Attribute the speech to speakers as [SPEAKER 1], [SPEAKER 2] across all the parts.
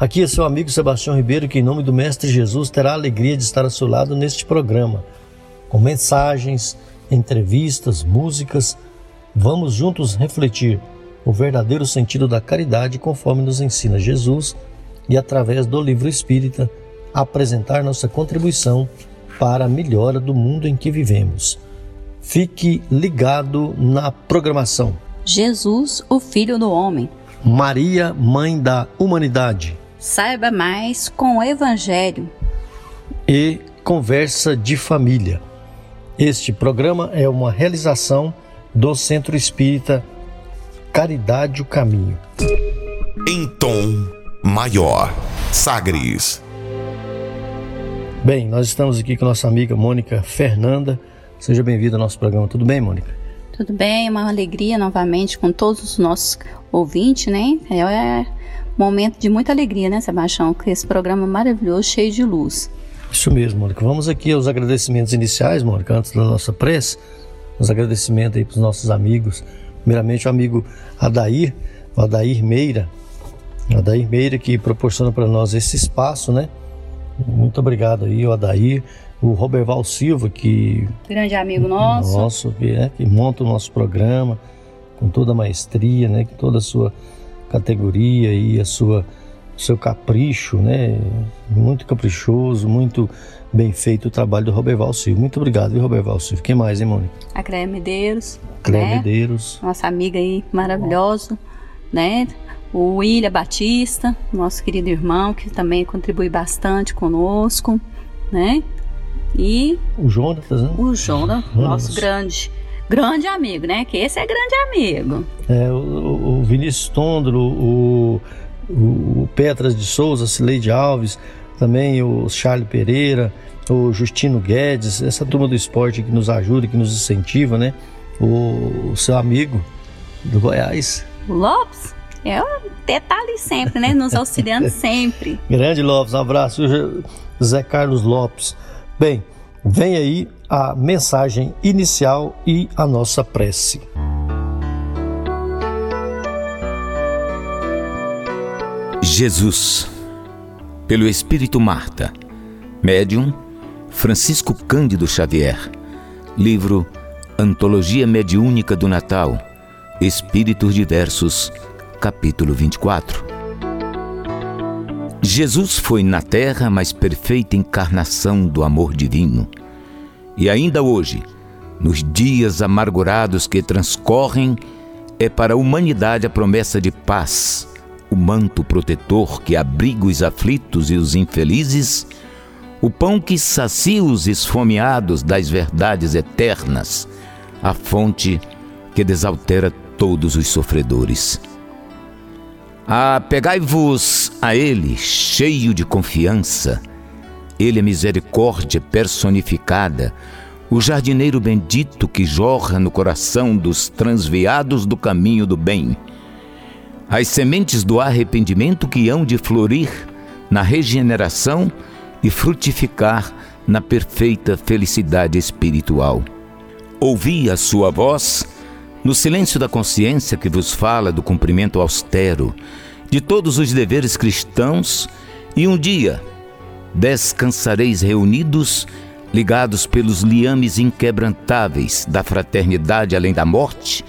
[SPEAKER 1] Aqui é seu amigo Sebastião Ribeiro, que em nome do Mestre Jesus terá a alegria de estar ao seu lado neste programa, com mensagens, entrevistas, músicas. Vamos juntos refletir o verdadeiro sentido da caridade conforme nos ensina Jesus e, através do livro espírita, apresentar nossa contribuição para a melhora do mundo em que vivemos. Fique ligado na programação.
[SPEAKER 2] Jesus, o Filho do Homem.
[SPEAKER 1] Maria, Mãe da Humanidade.
[SPEAKER 2] Saiba mais com o Evangelho.
[SPEAKER 1] E Conversa de Família. Este programa é uma realização do Centro Espírita Caridade o Caminho.
[SPEAKER 3] Em tom maior. Sagres.
[SPEAKER 1] Bem, nós estamos aqui com nossa amiga Mônica Fernanda. Seja bem-vinda ao nosso programa. Tudo bem, Mônica?
[SPEAKER 2] Tudo bem, é uma alegria novamente com todos os nossos ouvintes, né? É momento de muita alegria, né, Sebastião? Com esse programa maravilhoso, cheio de luz.
[SPEAKER 1] Isso mesmo, Mônica. Vamos aqui aos agradecimentos iniciais, Mônica, antes da nossa prece. Os agradecimentos aí para os nossos amigos. Primeiramente, o amigo Adair, o Adair Meira. O Adair Meira que proporciona para nós esse espaço, né? Muito obrigado aí, o Adair. O Roberval Silva, que.
[SPEAKER 2] Grande amigo nosso.
[SPEAKER 1] Nosso, que, é, que monta o nosso programa com toda a maestria, né? Com toda a sua categoria e a sua seu capricho, né? Muito caprichoso, muito bem feito o trabalho do Roberval Silva. Muito obrigado, viu, Roberval Silva? Quem mais, hein, Mônica?
[SPEAKER 2] A Cléia Medeiros.
[SPEAKER 1] Cléia né? Medeiros.
[SPEAKER 2] Nossa amiga aí, maravilhosa, né? O William Batista, nosso querido irmão, que também contribui bastante conosco, né?
[SPEAKER 1] E... O Jonatas, né?
[SPEAKER 2] O Jonas, nosso grande grande amigo, né? Que esse é grande amigo.
[SPEAKER 1] É, o, o Vinícius Tondro, o, o, Petras de Souza, Cileide Alves, também o Charles Pereira, o Justino Guedes, essa turma do esporte que nos ajuda, que nos incentiva, né? O, o seu amigo do Goiás.
[SPEAKER 2] O Lopes? É, tá ali sempre, né? Nos auxiliando sempre.
[SPEAKER 1] Grande Lopes, um abraço. Zé Carlos Lopes. Bem, vem aí a mensagem inicial e a nossa prece.
[SPEAKER 4] Jesus, pelo Espírito Marta, médium Francisco Cândido Xavier, livro Antologia Mediúnica do Natal, Espíritos Diversos, capítulo 24. Jesus foi na terra mais perfeita encarnação do amor divino e ainda hoje, nos dias amargurados que transcorrem, é para a humanidade a promessa de paz, o manto protetor que abriga os aflitos e os infelizes, o pão que sacia os esfomeados das verdades eternas, a fonte que desaltera todos os sofredores. Apegai-vos a Ele, cheio de confiança, ele é misericórdia personificada, o jardineiro bendito que jorra no coração dos transviados do caminho do bem. As sementes do arrependimento que hão de florir na regeneração e frutificar na perfeita felicidade espiritual. Ouvi a sua voz no silêncio da consciência que vos fala do cumprimento austero de todos os deveres cristãos e um dia descansareis reunidos, ligados pelos liames inquebrantáveis da fraternidade além da morte,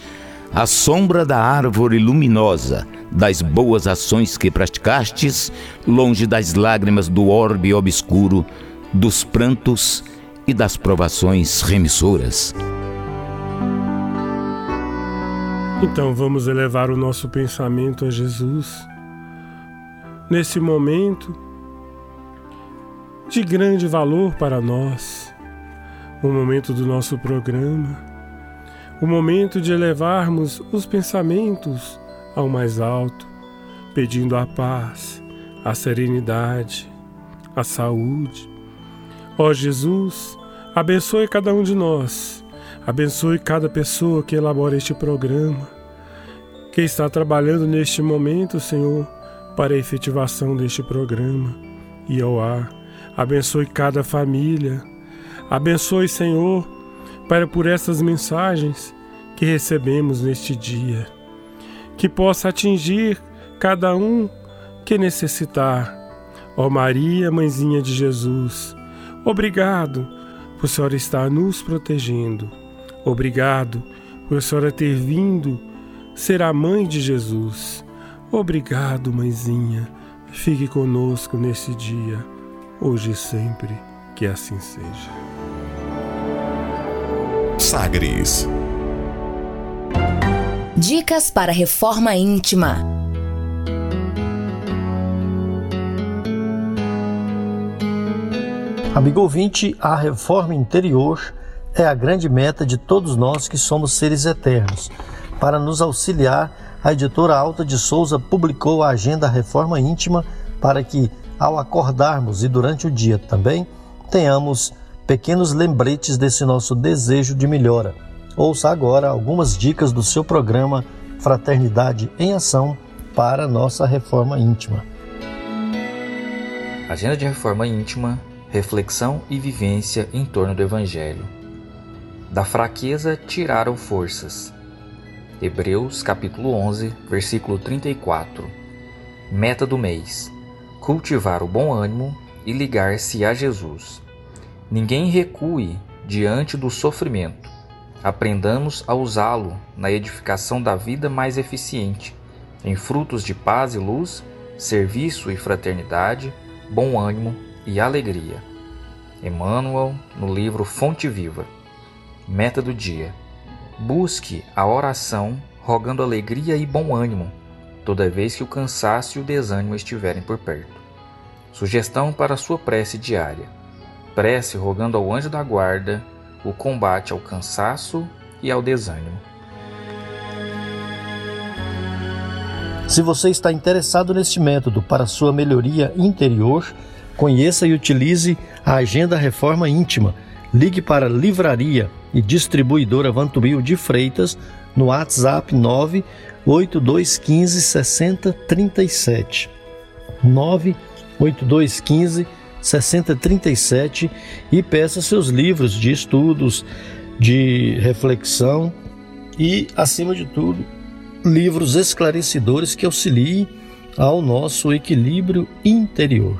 [SPEAKER 4] à sombra da árvore luminosa das boas ações que praticastes, longe das lágrimas do orbe obscuro, dos prantos e das provações remissoras.
[SPEAKER 5] Então vamos elevar o nosso pensamento a Jesus. Nesse momento, de grande valor para nós, o momento do nosso programa, o momento de elevarmos os pensamentos ao mais alto, pedindo a paz, a serenidade, a saúde. Ó Jesus, abençoe cada um de nós, abençoe cada pessoa que elabora este programa, que está trabalhando neste momento, Senhor, para a efetivação deste programa e ao ar. Abençoe cada família, abençoe, Senhor, para por essas mensagens que recebemos neste dia, que possa atingir cada um que necessitar. Ó Maria, mãezinha de Jesus, obrigado por a senhora estar nos protegendo. Obrigado por a senhora ter vindo ser a mãe de Jesus. Obrigado, mãezinha. Fique conosco nesse dia, hoje e sempre, que assim seja.
[SPEAKER 3] Sagres.
[SPEAKER 6] Dicas para reforma íntima.
[SPEAKER 1] Amigo ouvinte, a reforma interior é a grande meta de todos nós que somos seres eternos. Para nos auxiliar, a editora Alta de Souza publicou a Agenda Reforma Íntima para que, ao acordarmos e durante o dia também, tenhamos pequenos lembretes desse nosso desejo de melhora. Ouça agora algumas dicas do seu programa Fraternidade em Ação para nossa reforma íntima.
[SPEAKER 7] Agenda de Reforma Íntima reflexão e vivência em torno do Evangelho. Da fraqueza tiraram forças. Hebreus capítulo 11, versículo 34. Meta do mês: cultivar o bom ânimo e ligar-se a Jesus. Ninguém recue diante do sofrimento. Aprendamos a usá-lo na edificação da vida mais eficiente, em frutos de paz e luz, serviço e fraternidade, bom ânimo e alegria. Emmanuel, no livro Fonte Viva. Meta do dia: busque a oração rogando alegria e bom ânimo, toda vez que o cansaço e o desânimo estiverem por perto. Sugestão para sua prece diária: prece rogando ao anjo da guarda o combate ao cansaço e ao desânimo.
[SPEAKER 1] Se você está interessado neste método para sua melhoria interior, Conheça e utilize a Agenda Reforma Íntima. Ligue para Livraria e Distribuidora Vantubil de Freitas no WhatsApp 98215 6037. 98215 6037 e peça seus livros de estudos, de reflexão e, acima de tudo, livros esclarecedores que auxiliem ao nosso equilíbrio interior.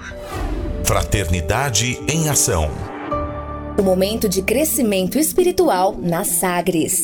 [SPEAKER 3] Fraternidade em Ação.
[SPEAKER 6] O momento de crescimento espiritual na Sagres.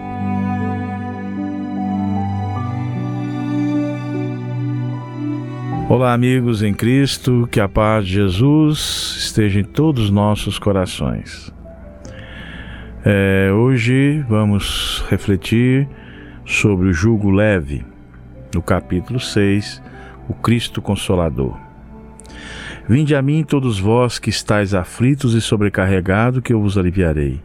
[SPEAKER 8] Olá, amigos em Cristo, que a paz de Jesus esteja em todos os nossos corações. É, hoje vamos refletir sobre o jugo leve, no capítulo 6, o Cristo Consolador. Vinde a mim todos vós que estáis aflitos e sobrecarregados, que eu vos aliviarei.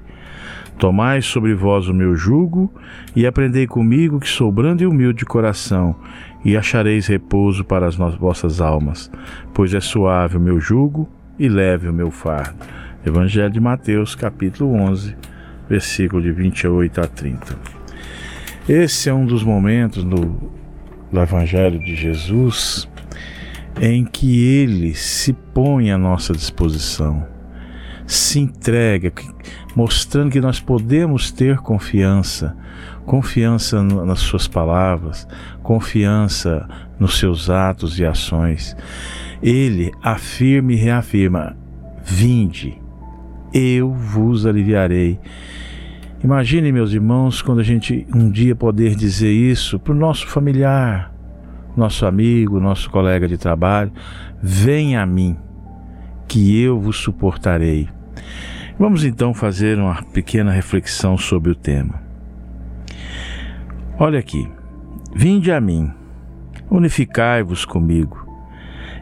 [SPEAKER 8] Tomai sobre vós o meu jugo e aprendei comigo, que sou brando e humilde de coração, e achareis repouso para as vossas almas, pois é suave o meu jugo e leve o meu fardo. Evangelho de Mateus, capítulo 11, versículo de 28 a 30. Esse é um dos momentos no, do Evangelho de Jesus em que Ele se põe à nossa disposição, se entrega, mostrando que nós podemos ter confiança, confiança nas Suas palavras, confiança nos seus atos e ações. Ele afirma e reafirma: Vinde, eu vos aliviarei. Imagine, meus irmãos, quando a gente um dia poder dizer isso para o nosso familiar, nosso amigo, nosso colega de trabalho, venha a mim, que eu vos suportarei. Vamos então fazer uma pequena reflexão sobre o tema. Olha aqui, vinde a mim, unificai-vos comigo.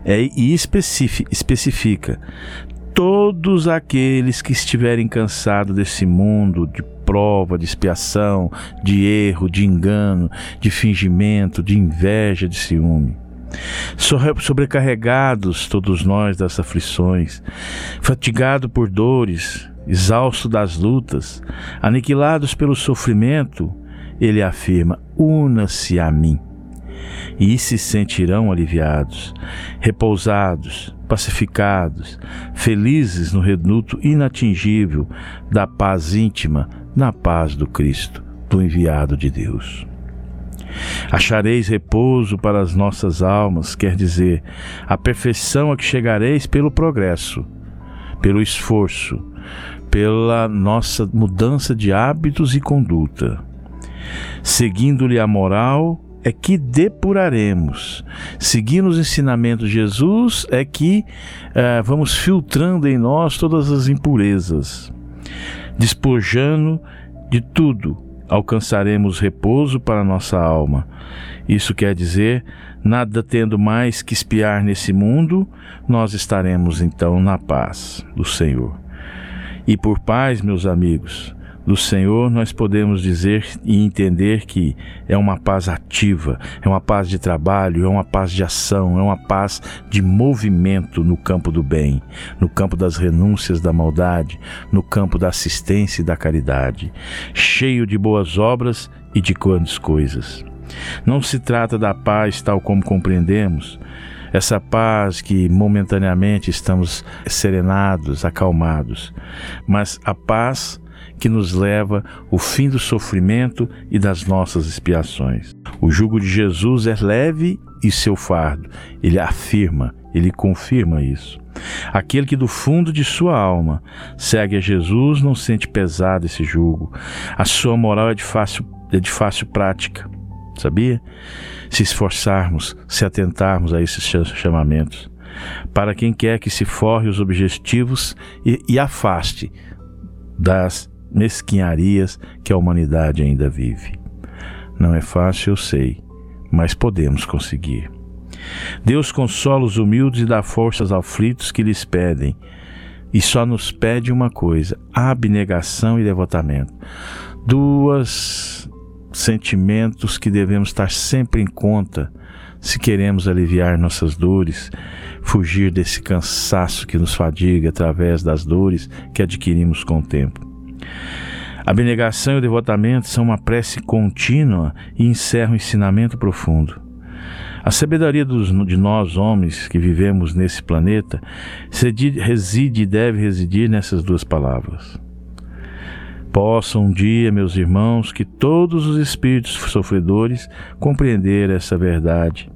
[SPEAKER 8] É, e especifica todos aqueles que estiverem cansados desse mundo de prova, de expiação, de erro, de engano, de fingimento, de inveja, de ciúme. Sobrecarregados todos nós das aflições, fatigados por dores, exaustos das lutas, aniquilados pelo sofrimento, ele afirma: una-se a mim e se sentirão aliviados, repousados, pacificados, felizes no reduto inatingível da paz íntima, na paz do Cristo, do enviado de Deus. Achareis repouso para as nossas almas, quer dizer, a perfeição a que chegareis pelo progresso, pelo esforço, pela nossa mudança de hábitos e conduta. Seguindo-lhe a moral é que depuraremos. Seguindo os ensinamentos de Jesus, é que uh, vamos filtrando em nós todas as impurezas. Despojando de tudo, alcançaremos repouso para nossa alma. Isso quer dizer, nada tendo mais que espiar nesse mundo, nós estaremos então na paz do Senhor. E por paz, meus amigos, do Senhor, nós podemos dizer e entender que é uma paz ativa, é uma paz de trabalho, é uma paz de ação, é uma paz de movimento no campo do bem, no campo das renúncias da maldade, no campo da assistência e da caridade, cheio de boas obras e de grandes coisas. Não se trata da paz tal como compreendemos, essa paz que momentaneamente estamos serenados, acalmados, mas a paz que nos leva o fim do sofrimento e das nossas expiações. O jugo de Jesus é leve e seu fardo. Ele afirma, ele confirma isso. Aquele que do fundo de sua alma segue a Jesus não sente pesado esse jugo. A sua moral é de fácil, é de fácil prática. Sabia? Se esforçarmos, se atentarmos a esses chamamentos. Para quem quer que se forre os objetivos e, e afaste das mesquinharias que a humanidade ainda vive. Não é fácil, eu sei, mas podemos conseguir. Deus consola os humildes e dá forças aos aflitos que lhes pedem, e só nos pede uma coisa: abnegação e devotamento. Duas sentimentos que devemos estar sempre em conta se queremos aliviar nossas dores, fugir desse cansaço que nos fadiga através das dores que adquirimos com o tempo. A abnegação e o devotamento são uma prece contínua e encerram um ensinamento profundo. A sabedoria dos, de nós, homens que vivemos nesse planeta, reside e deve residir nessas duas palavras. Possam um dia, meus irmãos, que todos os espíritos sofredores compreender essa verdade,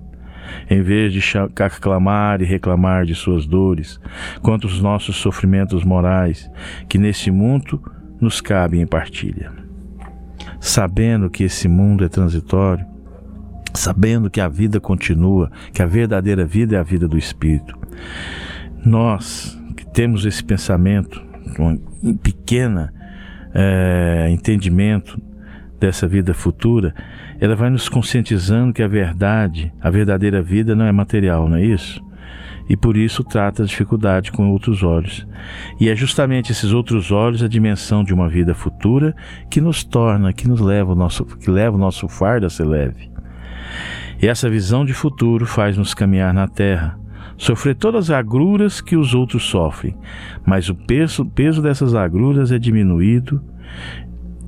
[SPEAKER 8] em vez de aclamar e reclamar de suas dores, quanto os nossos sofrimentos morais, que nesse mundo nos cabe em partilha. Sabendo que esse mundo é transitório, sabendo que a vida continua, que a verdadeira vida é a vida do Espírito, nós que temos esse pensamento, um pequeno é, entendimento dessa vida futura, ela vai nos conscientizando que a verdade, a verdadeira vida não é material, não é isso? E por isso trata a dificuldade com outros olhos. E é justamente esses outros olhos a dimensão de uma vida futura que nos torna, que nos leva o nosso, que leva o nosso fardo a ser leve. E essa visão de futuro faz-nos caminhar na terra, sofrer todas as agruras que os outros sofrem, mas o peso, peso dessas agruras é diminuído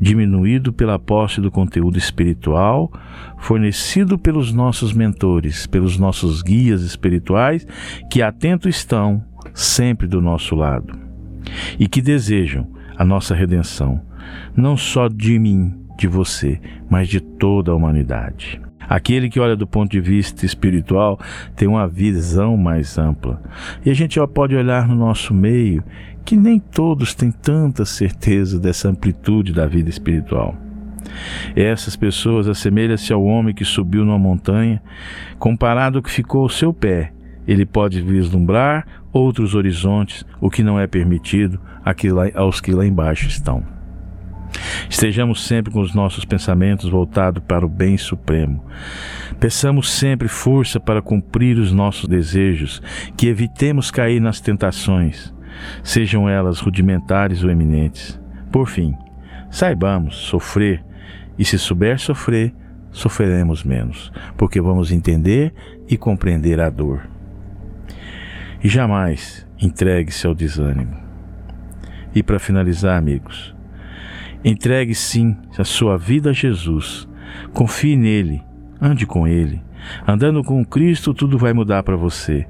[SPEAKER 8] diminuído pela posse do conteúdo espiritual fornecido pelos nossos mentores, pelos nossos guias espirituais que atento estão sempre do nosso lado e que desejam a nossa redenção, não só de mim, de você, mas de toda a humanidade. Aquele que olha do ponto de vista espiritual tem uma visão mais ampla. E a gente pode olhar no nosso meio que nem todos têm tanta certeza dessa amplitude da vida espiritual. Essas pessoas assemelham-se ao homem que subiu numa montanha, comparado ao que ficou ao seu pé. Ele pode vislumbrar outros horizontes, o que não é permitido aos que lá embaixo estão. Estejamos sempre com os nossos pensamentos voltados para o bem supremo. Peçamos sempre força para cumprir os nossos desejos, que evitemos cair nas tentações, sejam elas rudimentares ou eminentes. Por fim, saibamos sofrer, e se souber sofrer, sofreremos menos, porque vamos entender e compreender a dor. E jamais entregue-se ao desânimo. E para finalizar, amigos, Entregue sim a sua vida a Jesus. Confie nele, ande com ele. Andando com Cristo, tudo vai mudar para você.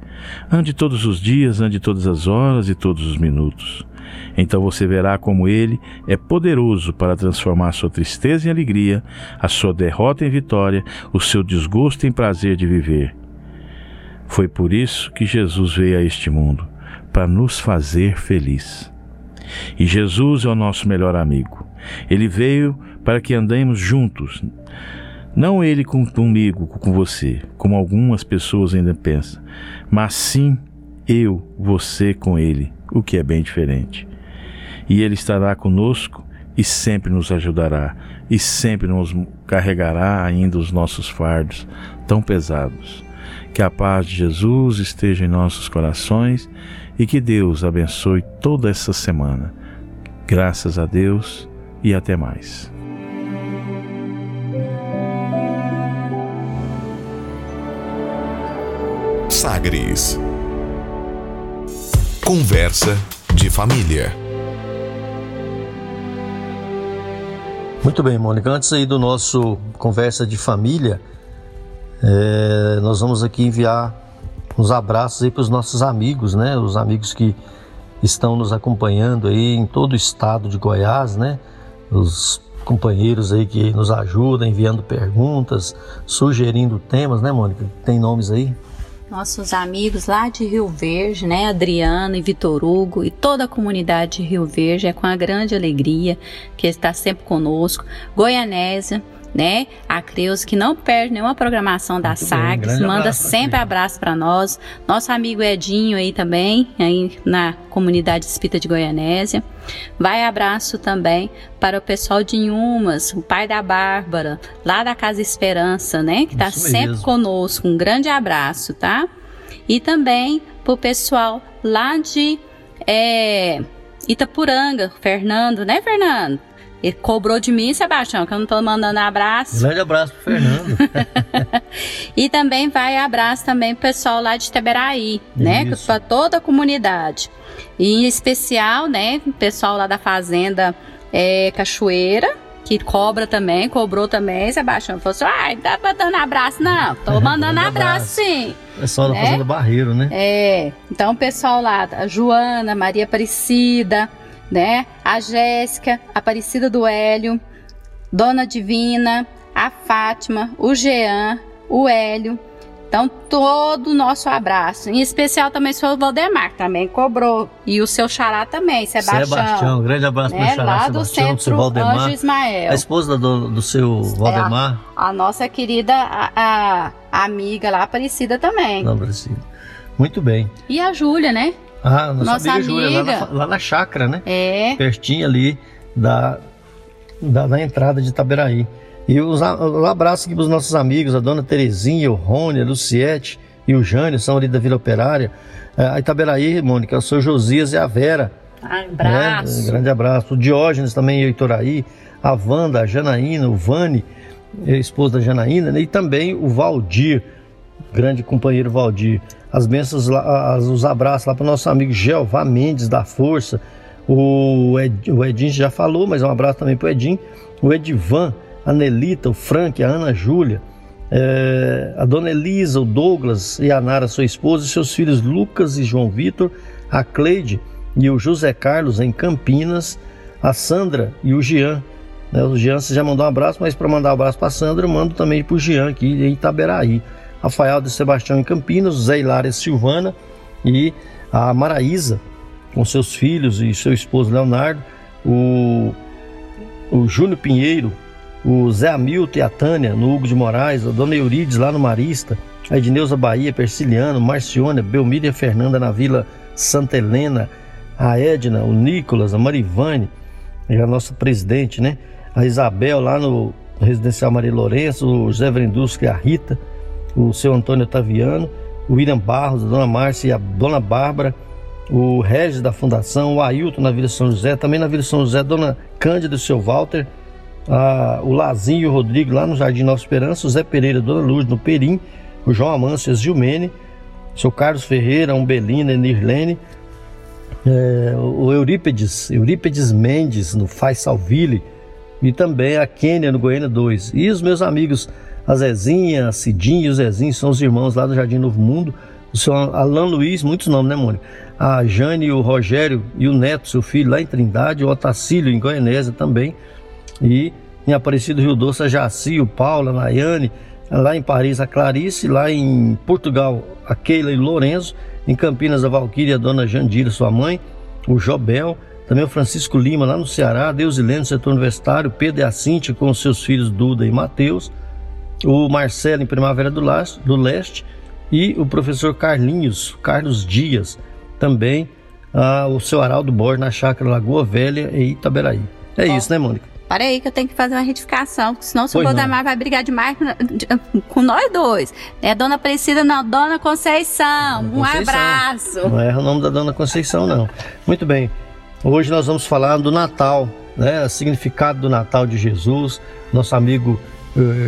[SPEAKER 8] Ande todos os dias, ande todas as horas e todos os minutos. Então você verá como ele é poderoso para transformar sua tristeza em alegria, a sua derrota em vitória, o seu desgosto em prazer de viver. Foi por isso que Jesus veio a este mundo, para nos fazer feliz. E Jesus é o nosso melhor amigo. Ele veio para que andemos juntos. Não ele comigo, com você, como algumas pessoas ainda pensam, mas sim eu, você com ele, o que é bem diferente. E ele estará conosco e sempre nos ajudará, e sempre nos carregará ainda os nossos fardos tão pesados. Que a paz de Jesus esteja em nossos corações e que Deus abençoe toda essa semana. Graças a Deus e até mais.
[SPEAKER 3] Sagres Conversa de família.
[SPEAKER 1] Muito bem, Mônica. Antes aí do nosso conversa de família, é, nós vamos aqui enviar uns abraços aí para os nossos amigos, né? Os amigos que estão nos acompanhando aí em todo o estado de Goiás, né? os companheiros aí que nos ajudam, enviando perguntas, sugerindo temas, né, Mônica? Tem nomes aí?
[SPEAKER 2] Nossos amigos lá de Rio Verde, né, Adriano e Vitor Hugo e toda a comunidade de Rio Verde, é com a grande alegria que está sempre conosco. Goianésia, né? A Creus, que não perde nenhuma programação da Sagres, manda abraço, sempre abraço para nós. Nosso amigo Edinho aí também, aí na comunidade espírita de Goianésia. Vai abraço também para o pessoal de Inhumas, o pai da Bárbara, lá da Casa Esperança, né? Que está sempre conosco. Um grande abraço, tá? E também para o pessoal lá de é, Itapuranga, Fernando, né, Fernando? Ele cobrou de mim, Sebastião, que eu não tô mandando abraço.
[SPEAKER 1] Grande abraço pro Fernando.
[SPEAKER 2] e também vai abraço também pro pessoal lá de Iteberaí, né? Para toda a comunidade. E em especial, né, pessoal lá da Fazenda é, Cachoeira, que cobra também, cobrou também, Sebastião. Falou assim: ai, ah, tá dando abraço, não. Tô mandando abraço, sim.
[SPEAKER 1] Pessoal da né? Fazenda Barreiro, né?
[SPEAKER 2] É. Então, o pessoal lá, a Joana, Maria Aparecida, né? A Jéssica, Aparecida do Hélio, Dona Divina, a Fátima, o Jean, o Hélio. Então, todo o nosso abraço. Em especial também o senhor Valdemar, também cobrou. E o seu xará também, Sebastião.
[SPEAKER 1] Sebastião, grande abraço né? para o xará,
[SPEAKER 2] Lá do Sebastião, centro Valdemar. Anjo Ismael.
[SPEAKER 1] A esposa do, do seu Valdemar.
[SPEAKER 2] É a, a, nossa querida a, a, amiga lá, Aparecida também.
[SPEAKER 1] Não, Aparecida. Muito bem.
[SPEAKER 2] E a Júlia, né?
[SPEAKER 1] Ah, nossa, nossa amiga, amiga. Júlia, lá na, lá na chácara, né?
[SPEAKER 2] É.
[SPEAKER 1] Pertinho ali da, da, da entrada de Itaberaí. E os, um abraço aqui para os nossos amigos, a dona Terezinha, o Rony, a Luciete e o Jânio, são ali da Vila Operária. É, a Itaberaí, Mônica, o seu Josias e a Vera.
[SPEAKER 2] Abraço.
[SPEAKER 1] Né? grande abraço. O Diógenes também, o Itoraí, a Wanda, a Janaína, o Vani, esposa da Janaína, né? e também o Valdir, grande companheiro Valdir as bênçãos, as, os abraços lá para o nosso amigo Jeová Mendes da Força. O, Ed, o Edinho já falou, mas um abraço também para o Edinho. O Edivan, a Nelita, o Frank, a Ana Júlia, é, a dona Elisa, o Douglas e a Nara, sua esposa, e seus filhos Lucas e João Vitor, a Cleide e o José Carlos em Campinas, a Sandra e o Jean. Né, o Jean você já mandou um abraço, mas para mandar um abraço para a Sandra, eu mando também para o Jean aqui em Itaberaí. Rafael de Sebastião em Campinas, Zé Hilária Silvana e a Maraísa, com seus filhos e seu esposo Leonardo, o, o Júnior Pinheiro o Zé Hamilton e a Tânia, no Hugo de Moraes, a Dona Eurides lá no Marista, a Edneuza Bahia, Persiliano, Marciônia, Belmíria Fernanda na Vila Santa Helena, a Edna, o Nicolas, a Marivane, a nossa presidente, né? A Isabel lá no Residencial Maria Lourenço, o José Vrendusca e a Rita, o seu Antônio Otaviano, o William Barros, a Dona Márcia e a Dona Bárbara, o Regis da Fundação, o Ailton na Vila São José, também na Vila São José, a Dona Cândida e o seu Walter, a, o Lazinho e o Rodrigo lá no Jardim Nova Esperança, o Zé Pereira, Dona Luz no Perim, o João Amâncio, Gilmene, o seu Carlos Ferreira, a Umbelina, a Nirlene, é, o Eurípedes, Eurípedes Mendes no Faz Salville e também a Quênia no Goiânia 2. E os meus amigos, a Zezinha, a Cidinha e o Zezinho, são os irmãos lá do Jardim Novo Mundo. O seu Alan Luiz, muitos nomes, né, Mônica? A Jane, o Rogério e o Neto, seu filho, lá em Trindade, o Otacílio, em Goianésia também. E em Aparecido Rio Doce, a Jaci, o Paulo, a Nayane, lá em Paris, a Clarice, lá em Portugal, a Keila e o Lorenzo. Em Campinas, a Valquíria, a dona Jandira, sua mãe, o Jobel, também o Francisco Lima, lá no Ceará, Deusilene, no setor universitário, Pedro e a Cintia, com seus filhos Duda e Mateus, o Marcelo, em Primavera do Leste, do Leste e o professor Carlinhos, Carlos Dias, também ah, o seu Araldo Borges, na Chácara Lagoa Velha e Itaberaí. É isso, né, Mônica?
[SPEAKER 2] Para aí que eu tenho que fazer uma retificação, senão o senhor Bodamar vai brigar demais com nós dois. É Dona Priscila, não, Dona Conceição. Dona Conceição. Um abraço.
[SPEAKER 1] Não erra o nome da Dona Conceição, não. Muito bem. Hoje nós vamos falar do Natal, né? O significado do Natal de Jesus. Nosso amigo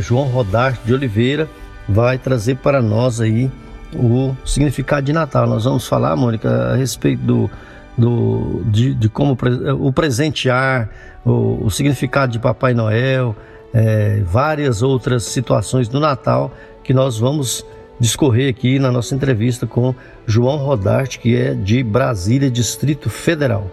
[SPEAKER 1] João Rodarte de Oliveira vai trazer para nós aí o significado de Natal. Nós vamos falar, Mônica, a respeito do, do de, de como o presentear, o, o significado de Papai Noel, é, várias outras situações do Natal que nós vamos discorrer aqui na nossa entrevista com João Rodarte, que é de Brasília, Distrito Federal.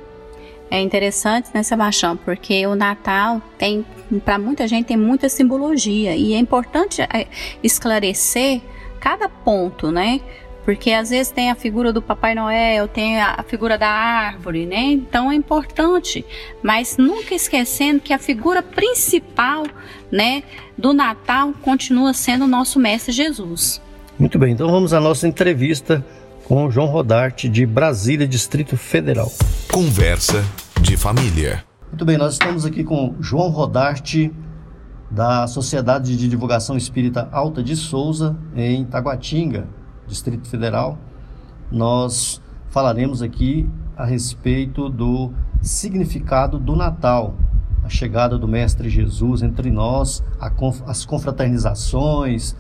[SPEAKER 2] É interessante, né, Sebastião? Porque o Natal tem, para muita gente, tem muita simbologia e é importante é, esclarecer cada ponto, né? Porque às vezes tem a figura do Papai Noel, tem a figura da árvore, né? Então é importante, mas nunca esquecendo que a figura principal, né, do Natal continua sendo o nosso mestre Jesus.
[SPEAKER 1] Muito bem, então vamos à nossa entrevista com João Rodarte de Brasília, Distrito Federal.
[SPEAKER 3] Conversa de família.
[SPEAKER 1] Muito bem, nós estamos aqui com João Rodarte da Sociedade de Divulgação Espírita Alta de Souza em Taguatinga, Distrito Federal, nós falaremos aqui a respeito do significado do Natal, a chegada do Mestre Jesus entre nós, as confraternizações.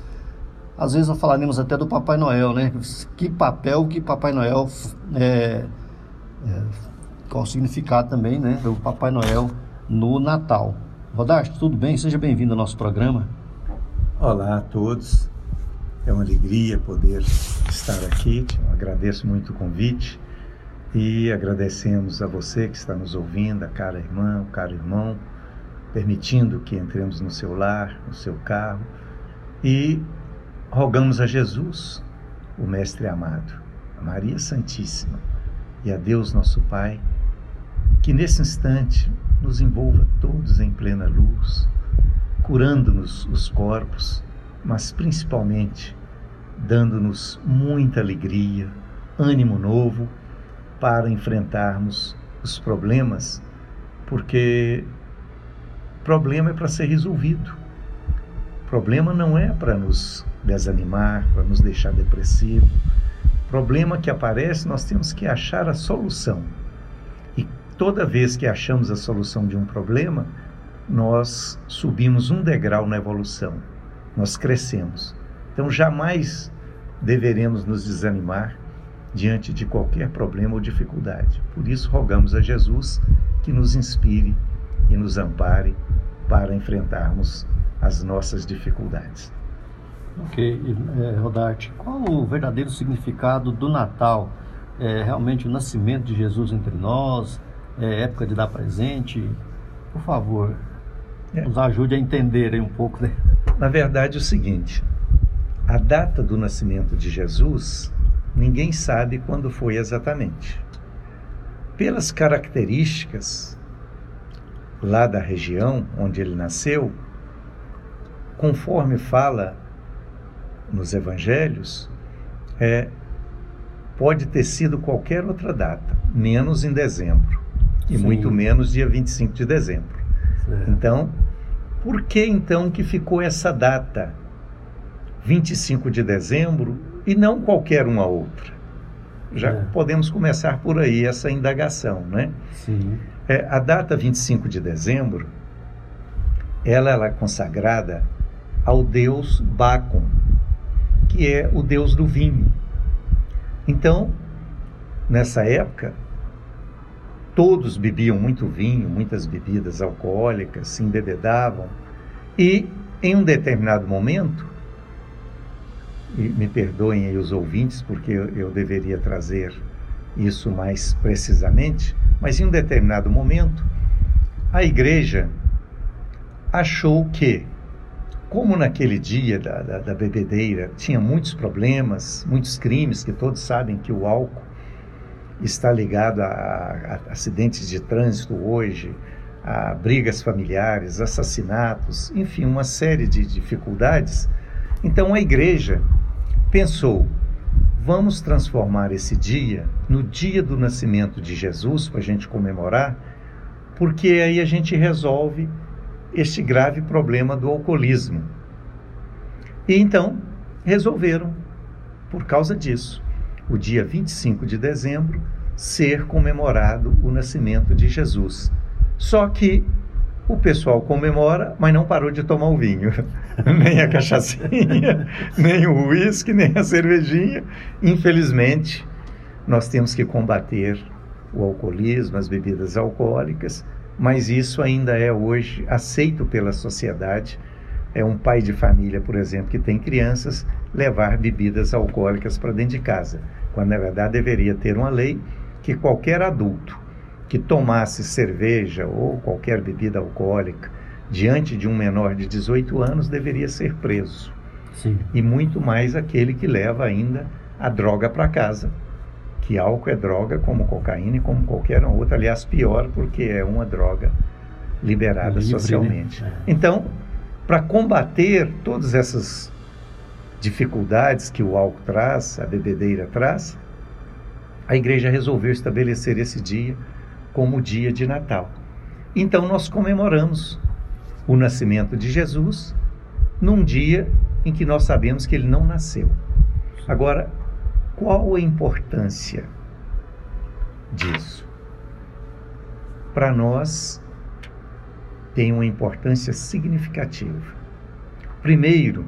[SPEAKER 1] Às vezes nós falaremos até do Papai Noel, né? Que papel que Papai Noel é, é qual o significado também, né, do Papai Noel no Natal. Rodarte, tudo bem? Seja bem-vindo ao nosso programa.
[SPEAKER 9] Olá a todos. É uma alegria poder estar aqui. Eu agradeço muito o convite e agradecemos a você que está nos ouvindo, a cara irmã, o caro irmão, permitindo que entremos no seu lar, no seu carro e rogamos a Jesus, o Mestre amado, a Maria Santíssima e a Deus nosso Pai, que nesse instante nos envolva todos em plena luz, curando-nos os corpos, mas principalmente dando-nos muita alegria, ânimo novo para enfrentarmos os problemas, porque problema é para ser resolvido. Problema não é para nos desanimar, para nos deixar depressivo. Problema que aparece, nós temos que achar a solução. E toda vez que achamos a solução de um problema, nós subimos um degrau na evolução, nós crescemos. Então jamais deveremos nos desanimar diante de qualquer problema ou dificuldade. Por isso, rogamos a Jesus que nos inspire e nos ampare para enfrentarmos as nossas dificuldades.
[SPEAKER 1] Ok, é, Rodarte, qual o verdadeiro significado do Natal? É realmente o nascimento de Jesus entre nós? É época de dar presente? Por favor, é. nos ajude a entender um pouco. Né?
[SPEAKER 9] Na verdade, é o seguinte: a data do nascimento de Jesus, ninguém sabe quando foi exatamente. Pelas características lá da região onde ele nasceu, conforme fala nos evangelhos, é, pode ter sido qualquer outra data, menos em dezembro, e Sim. muito menos dia 25 de dezembro. Certo. Então, por que então que ficou essa data, 25 de dezembro, e não qualquer uma outra? Já é. podemos começar por aí essa indagação, né?
[SPEAKER 1] Sim.
[SPEAKER 9] É, a data 25 de dezembro, ela, ela é consagrada ao deus Bacon, que é o deus do vinho. Então, nessa época, todos bebiam muito vinho, muitas bebidas alcoólicas, se embebedavam, e em um determinado momento, e me perdoem aí os ouvintes, porque eu, deveria trazer isso mais precisamente, mas em um determinado momento, a igreja achou que, como naquele dia da, da, da, bebedeira tinha muitos problemas, muitos crimes, que todos sabem que o álcool está ligado a, a acidentes de trânsito hoje, a brigas familiares, assassinatos, enfim, uma série de dificuldades. Então a igreja pensou: vamos transformar esse dia no dia do nascimento de Jesus, para a gente comemorar, porque aí a gente resolve este grave problema do alcoolismo. E então resolveram, por causa disso, o dia 25 de dezembro ser comemorado o nascimento de Jesus. Só que o pessoal comemora, mas não parou de tomar o vinho. nem a cachaçinha, nem o uísque, nem a cervejinha. Infelizmente, nós temos que combater o alcoolismo, as bebidas alcoólicas, mas isso ainda é hoje aceito pela sociedade. É um pai de família, por exemplo, que tem crianças, levar bebidas alcoólicas para dentro de casa, quando na verdade deveria ter uma lei que qualquer adulto que tomasse cerveja ou qualquer bebida alcoólica diante de um menor de 18 anos deveria ser preso.
[SPEAKER 1] Sim.
[SPEAKER 9] E muito mais aquele que leva ainda a droga para casa. Que álcool é droga como cocaína e como qualquer outra, aliás, pior porque é uma droga liberada Livre, né? socialmente. Né? Então, para combater todas essas dificuldades que o álcool traz, a bebedeira traz, a igreja resolveu estabelecer esse dia como o dia de Natal. Então nós comemoramos o nascimento de Jesus num dia em que nós sabemos que ele não nasceu. Agora, qual a importância disso? Para nós, tem uma importância significativa. Primeiro,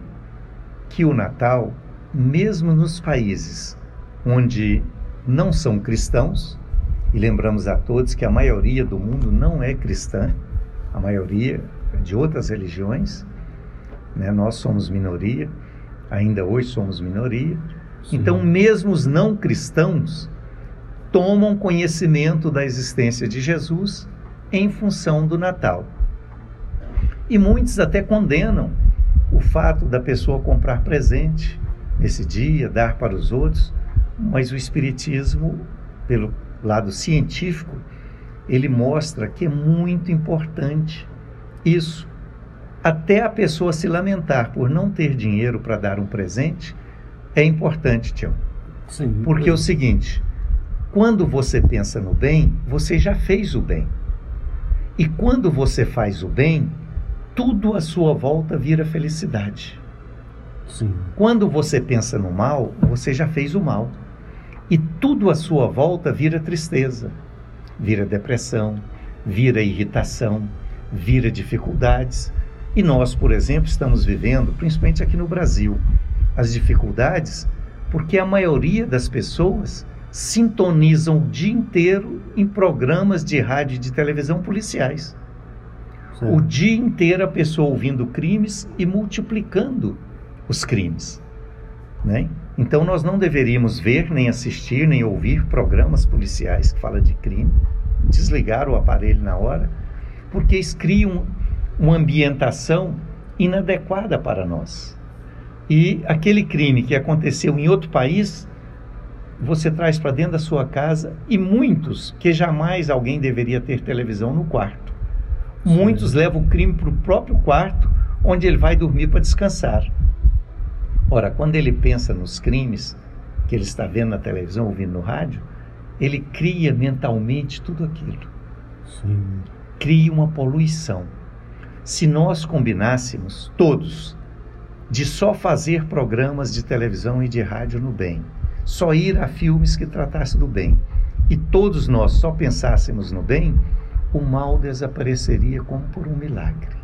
[SPEAKER 9] que o Natal, mesmo nos países onde não são cristãos, e lembramos a todos que a maioria do mundo não é cristã, a maioria é de outras religiões, né? nós somos minoria, ainda hoje somos minoria. Então, mesmo os não cristãos tomam conhecimento da existência de Jesus em função do Natal. E muitos até condenam o fato da pessoa comprar presente nesse dia, dar para os outros, mas o Espiritismo, pelo lado científico, ele mostra que é muito importante isso. Até a pessoa se lamentar por não ter dinheiro para dar um presente é importante, Tião.
[SPEAKER 1] Sim.
[SPEAKER 9] Porque é o seguinte: quando você pensa no bem, você já fez o bem. E quando você faz o bem, tudo à sua volta vira felicidade.
[SPEAKER 1] Sim.
[SPEAKER 9] Quando você pensa no mal, você já fez o mal e tudo à sua volta vira tristeza, vira depressão, vira irritação, vira dificuldades. E nós, por exemplo, estamos vivendo, principalmente aqui no Brasil, as dificuldades porque a maioria das pessoas sintonizam o dia inteiro em programas de rádio e de televisão policiais. Sim. O dia inteiro a pessoa ouvindo crimes e multiplicando os crimes. Né? Então nós não deveríamos ver, nem assistir, nem ouvir programas policiais que falam de crime, desligar o aparelho na hora, porque eles criam uma ambientação inadequada para nós. E aquele crime que aconteceu em outro país, você traz para dentro da sua casa e muitos que jamais alguém deveria ter televisão no quarto. Muitos levam o crime para o próprio quarto onde ele vai dormir para descansar. Ora, quando ele pensa nos crimes que ele está vendo na televisão, ouvindo no rádio, ele cria mentalmente tudo aquilo. Sim. Cria uma poluição. Se nós combinássemos, todos, de só fazer programas de televisão e de rádio no bem, só ir a filmes que tratassem do bem, e todos nós só pensássemos no bem, o mal desapareceria como por um milagre.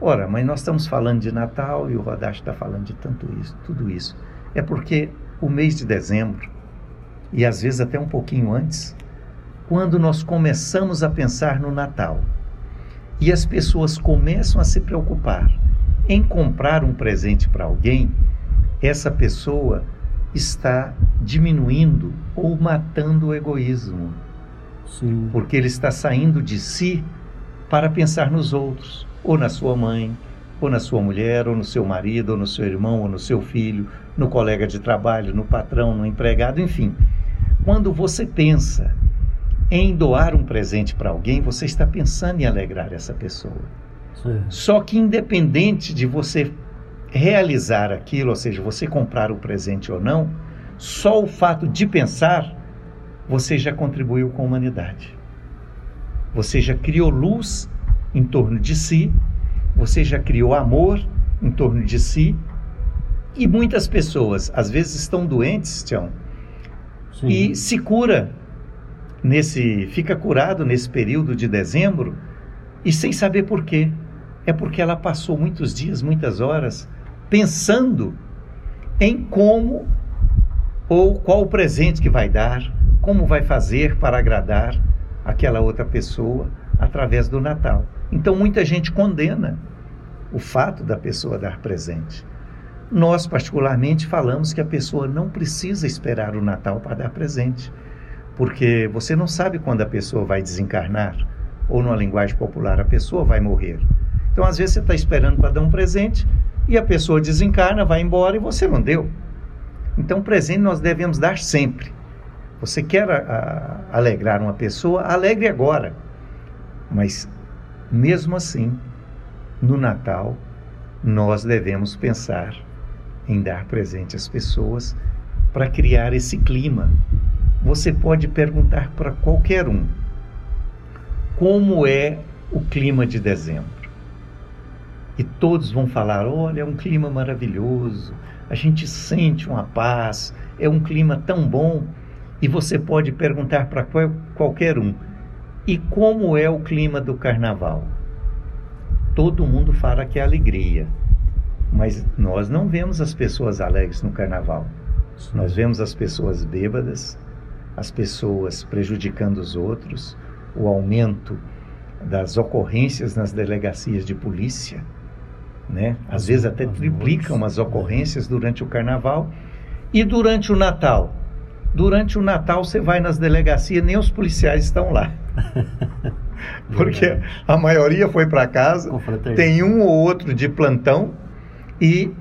[SPEAKER 9] Ora, mas nós estamos falando de Natal e o Rodache está falando de tanto isso, tudo isso. É porque o mês de dezembro, e às vezes até um pouquinho antes, quando nós começamos a pensar no Natal e as pessoas começam a se preocupar em comprar um presente para alguém, essa pessoa está diminuindo ou matando o egoísmo. Sim. Porque ele está saindo de si para pensar nos outros, ou na sua mãe, ou na sua mulher, ou no seu marido, ou no seu irmão, ou no seu filho, no colega de trabalho, no patrão, no empregado, enfim. Quando você pensa em doar um presente para alguém, você está pensando em alegrar essa pessoa. Sim. Só que independente de você realizar aquilo, ou seja, você comprar o presente ou não, só o fato de pensar, você já contribuiu com a humanidade. Você já criou luz em torno de si, você já criou amor em torno de si. E muitas pessoas, às vezes, estão doentes, Tião, e se cura nesse, fica curado nesse período de dezembro e sem saber por quê. É porque ela passou muitos dias, muitas horas pensando em como ou qual o presente que vai dar, como vai fazer para agradar aquela outra pessoa através do Natal. Então muita gente condena o fato da pessoa dar presente. Nós, particularmente, falamos que a pessoa não precisa esperar o Natal para dar presente, porque você não sabe quando a pessoa vai desencarnar, ou, numa linguagem popular, a pessoa vai morrer. Então, às vezes, você está esperando para dar um presente e a pessoa desencarna, vai embora e você não deu. Então, presente nós devemos dar sempre. Você quer a, a, alegrar uma pessoa, alegre agora. Mas, mesmo assim, no Natal, nós devemos pensar em dar presente às pessoas para criar esse clima. Você pode perguntar para qualquer um como é o clima de dezembro. E todos vão falar: olha, é um clima maravilhoso, a gente sente uma paz, é um clima tão bom. E você pode perguntar para qualquer um: e como é o clima do carnaval? Todo mundo fala que é alegria, mas nós não vemos as pessoas alegres no carnaval. Nós vemos as pessoas bêbadas, as pessoas prejudicando os outros, o aumento das ocorrências nas delegacias de polícia, né? Às vezes até triplicam as ocorrências durante o carnaval e durante o Natal. Durante o Natal você vai nas delegacias, nem os policiais estão lá. Porque a maioria foi para casa, tem um ou outro de plantão e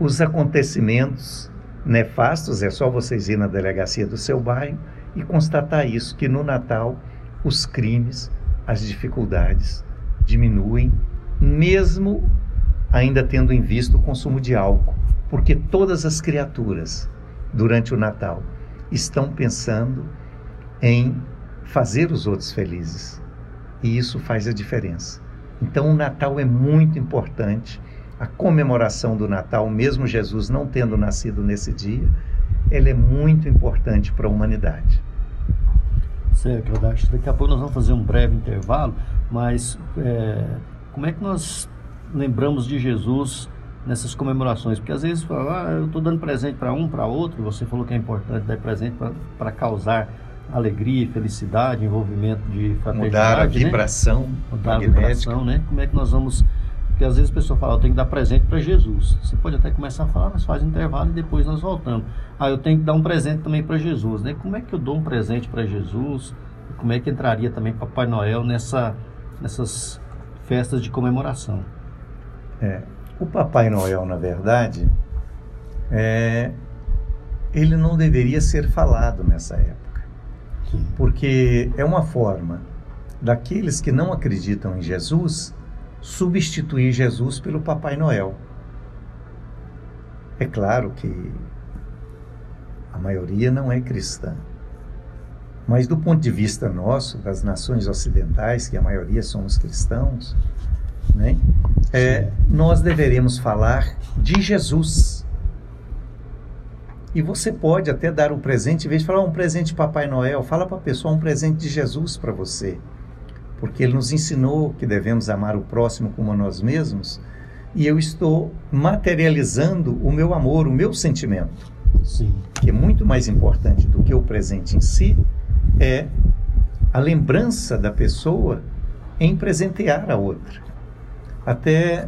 [SPEAKER 9] os acontecimentos nefastos, é só vocês ir na delegacia do seu bairro e constatar isso, que no Natal os crimes, as dificuldades diminuem, mesmo ainda tendo em vista o consumo de álcool, porque todas as criaturas, durante o Natal, estão pensando em fazer os outros felizes. E isso faz a diferença. Então, o Natal é muito importante a comemoração do Natal, mesmo Jesus não tendo nascido nesse dia, ele é muito importante para a humanidade.
[SPEAKER 1] Certo. Daqui a pouco nós vamos fazer um breve intervalo, mas é, como é que nós lembramos de Jesus nessas comemorações? Porque às vezes fala, ah, eu estou dando presente para um, para outro, você falou que é importante dar presente para causar alegria, felicidade, envolvimento de fraternidade.
[SPEAKER 9] Mudar a né? vibração. Né?
[SPEAKER 1] Mudar a vibração, né? Como é que nós vamos porque às vezes a pessoa fala, eu tenho que dar presente para Jesus. Você pode até começar a falar, mas faz intervalo e depois nós voltamos. Ah, eu tenho que dar um presente também para Jesus. Né? Como é que eu dou um presente para Jesus? Como é que entraria também Papai Noel nessa, nessas festas de comemoração?
[SPEAKER 9] É, o Papai Noel, na verdade, é, ele não deveria ser falado nessa época. Porque é uma forma daqueles que não acreditam em Jesus substituir Jesus pelo Papai Noel. É claro que a maioria não é cristã. Mas do ponto de vista nosso, das nações ocidentais, que a maioria somos cristãos, né, é, nós deveremos falar de Jesus. E você pode até dar o presente, em vez de falar um presente de Papai Noel, fala para a pessoa um presente de Jesus para você. Porque ele nos ensinou que devemos amar o próximo como a nós mesmos, e eu estou materializando o meu amor, o meu sentimento. Sim. Que é muito mais importante do que o presente em si, é a lembrança da pessoa em presentear a outra. Até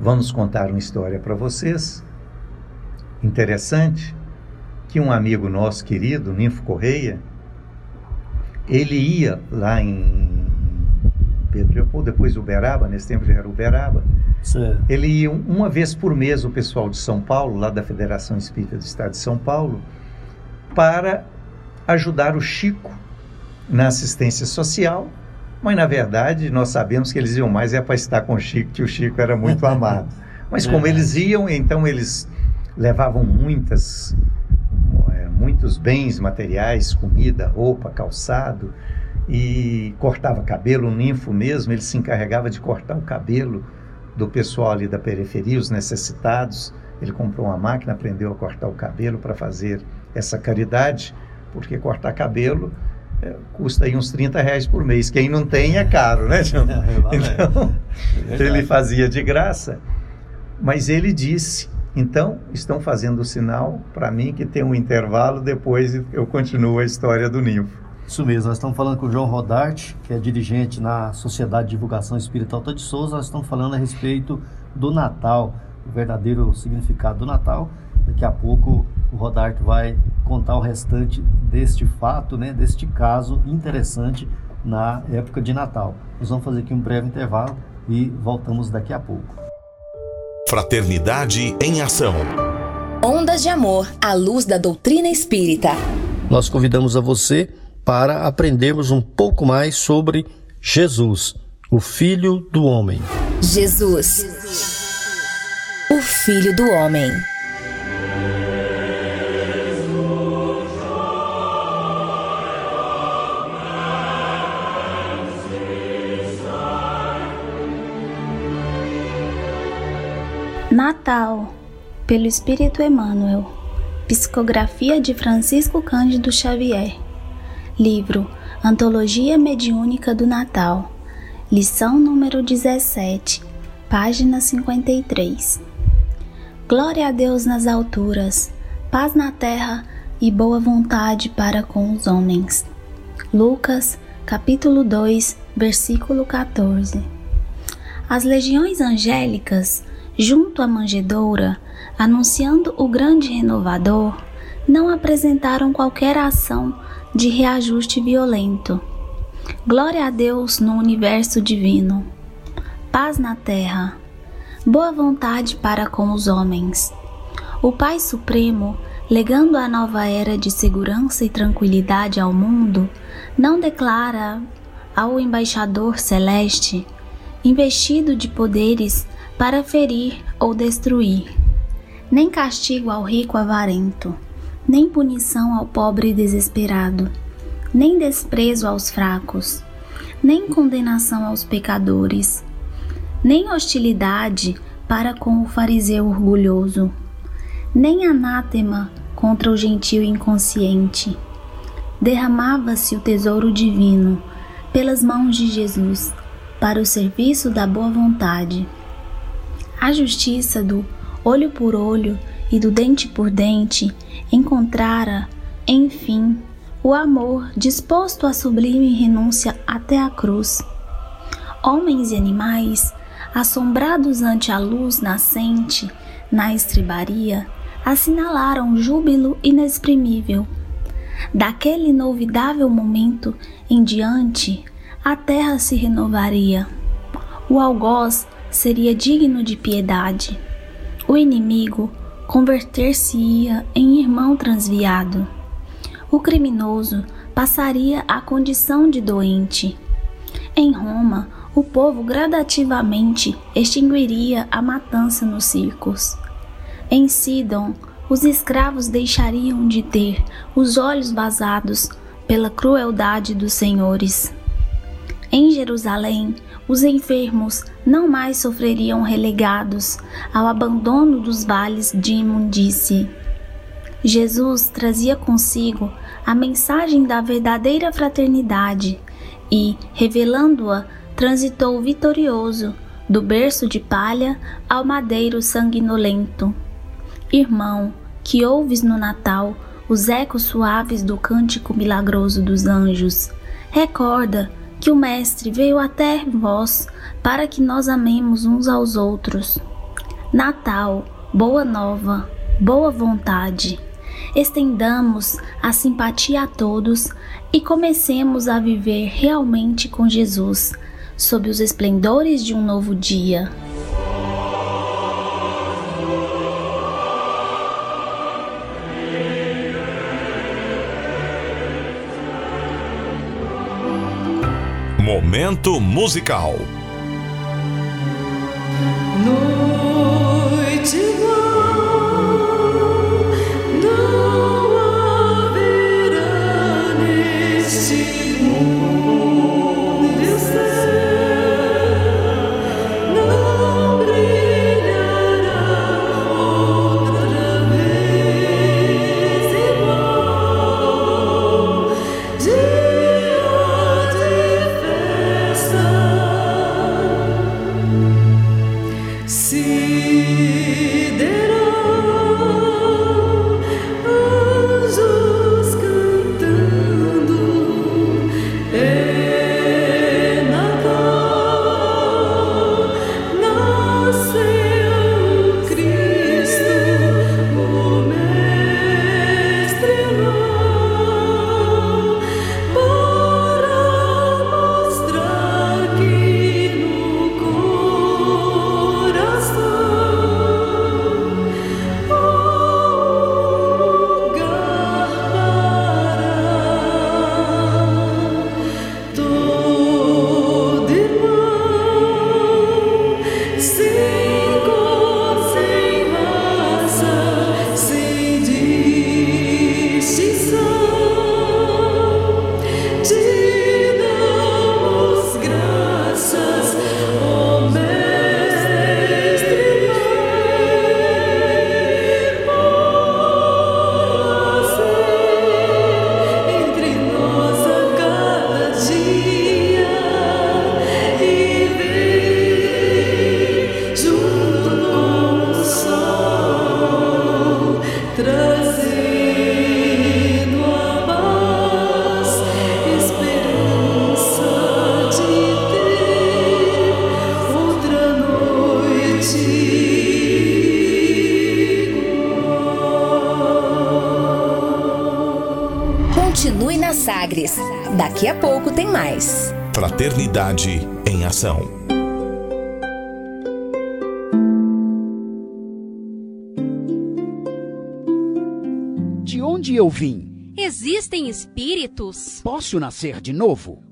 [SPEAKER 9] vamos contar uma história para vocês interessante que um amigo nosso querido, Ninfo Correia, ele ia lá em Pedro Leopoldo, depois Uberaba, nesse tempo já era Uberaba. Sim. Ele ia uma vez por mês o pessoal de São Paulo, lá da Federação Espírita do Estado de São Paulo, para ajudar o Chico na assistência social, mas na verdade nós sabemos que eles iam mais é para estar com o Chico, que o Chico era muito amado. Mas como eles iam, então eles levavam muitas é, muitos bens materiais, comida, roupa, calçado e cortava cabelo, o ninfo mesmo, ele se encarregava de cortar o cabelo do pessoal ali da periferia, os necessitados. Ele comprou uma máquina, aprendeu a cortar o cabelo para fazer essa caridade, porque cortar cabelo é, custa aí uns 30 reais por mês. Quem não tem é caro, né, João? É, então, é ele fazia de graça. Mas ele disse então, estão fazendo o sinal para mim que tem um intervalo, depois eu continuo a história do ninfo.
[SPEAKER 1] Isso mesmo, nós estamos falando com o João Rodarte, que é dirigente na Sociedade de Divulgação Espírita Alta de Souza, nós estamos falando a respeito do Natal, o verdadeiro significado do Natal. Daqui a pouco o Rodarte vai contar o restante deste fato, né, deste caso interessante na época de Natal. Nós vamos fazer aqui um breve intervalo e voltamos daqui a pouco.
[SPEAKER 3] Fraternidade em Ação.
[SPEAKER 6] Ondas de Amor à luz da doutrina espírita.
[SPEAKER 1] Nós convidamos a você para aprendermos um pouco mais sobre Jesus, o Filho do Homem.
[SPEAKER 6] Jesus, o Filho do Homem.
[SPEAKER 10] Natal, pelo Espírito Emmanuel. Psicografia de Francisco Cândido Xavier. Livro Antologia Mediúnica do Natal. Lição número 17, página 53. Glória a Deus nas alturas, paz na terra e boa vontade para com os homens. Lucas, capítulo 2, versículo 14. As legiões angélicas junto à manjedoura, anunciando o grande renovador, não apresentaram qualquer ação de reajuste violento. Glória a Deus no universo divino. Paz na terra. Boa vontade para com os homens. O Pai Supremo, legando a nova era de segurança e tranquilidade ao mundo, não declara ao embaixador celeste, investido de poderes para ferir ou destruir, nem castigo ao rico avarento, nem punição ao pobre desesperado, nem desprezo aos fracos, nem condenação aos pecadores, nem hostilidade para com o fariseu orgulhoso, nem anátema contra o gentio inconsciente. Derramava-se o tesouro divino pelas mãos de Jesus para o serviço da boa vontade a justiça do olho por olho e do dente por dente encontrara, enfim, o amor disposto à sublime renúncia até a cruz. Homens e animais, assombrados ante a luz nascente na estrebaria, assinalaram júbilo inexprimível. Daquele inovidável momento em diante, a terra se renovaria. O algoz seria digno de piedade. O inimigo converter-se-ia em irmão transviado. O criminoso passaria à condição de doente. Em Roma, o povo gradativamente extinguiria a matança nos circos. Em Sidon, os escravos deixariam de ter os olhos vazados pela crueldade dos senhores. Em Jerusalém, os enfermos não mais sofreriam relegados ao abandono dos vales de imundície. Jesus trazia consigo a mensagem da verdadeira fraternidade e, revelando-a, transitou vitorioso do berço de palha ao madeiro sanguinolento. Irmão, que ouves no Natal os ecos suaves do cântico milagroso dos anjos, recorda que o Mestre veio até vós para que nós amemos uns aos outros. Natal, boa nova, boa vontade. Estendamos a simpatia a todos e comecemos a viver realmente com Jesus, sob os esplendores de um novo dia.
[SPEAKER 3] Momento musical. Fraternidade em Ação.
[SPEAKER 11] De onde eu vim?
[SPEAKER 12] Existem espíritos?
[SPEAKER 11] Posso nascer de novo?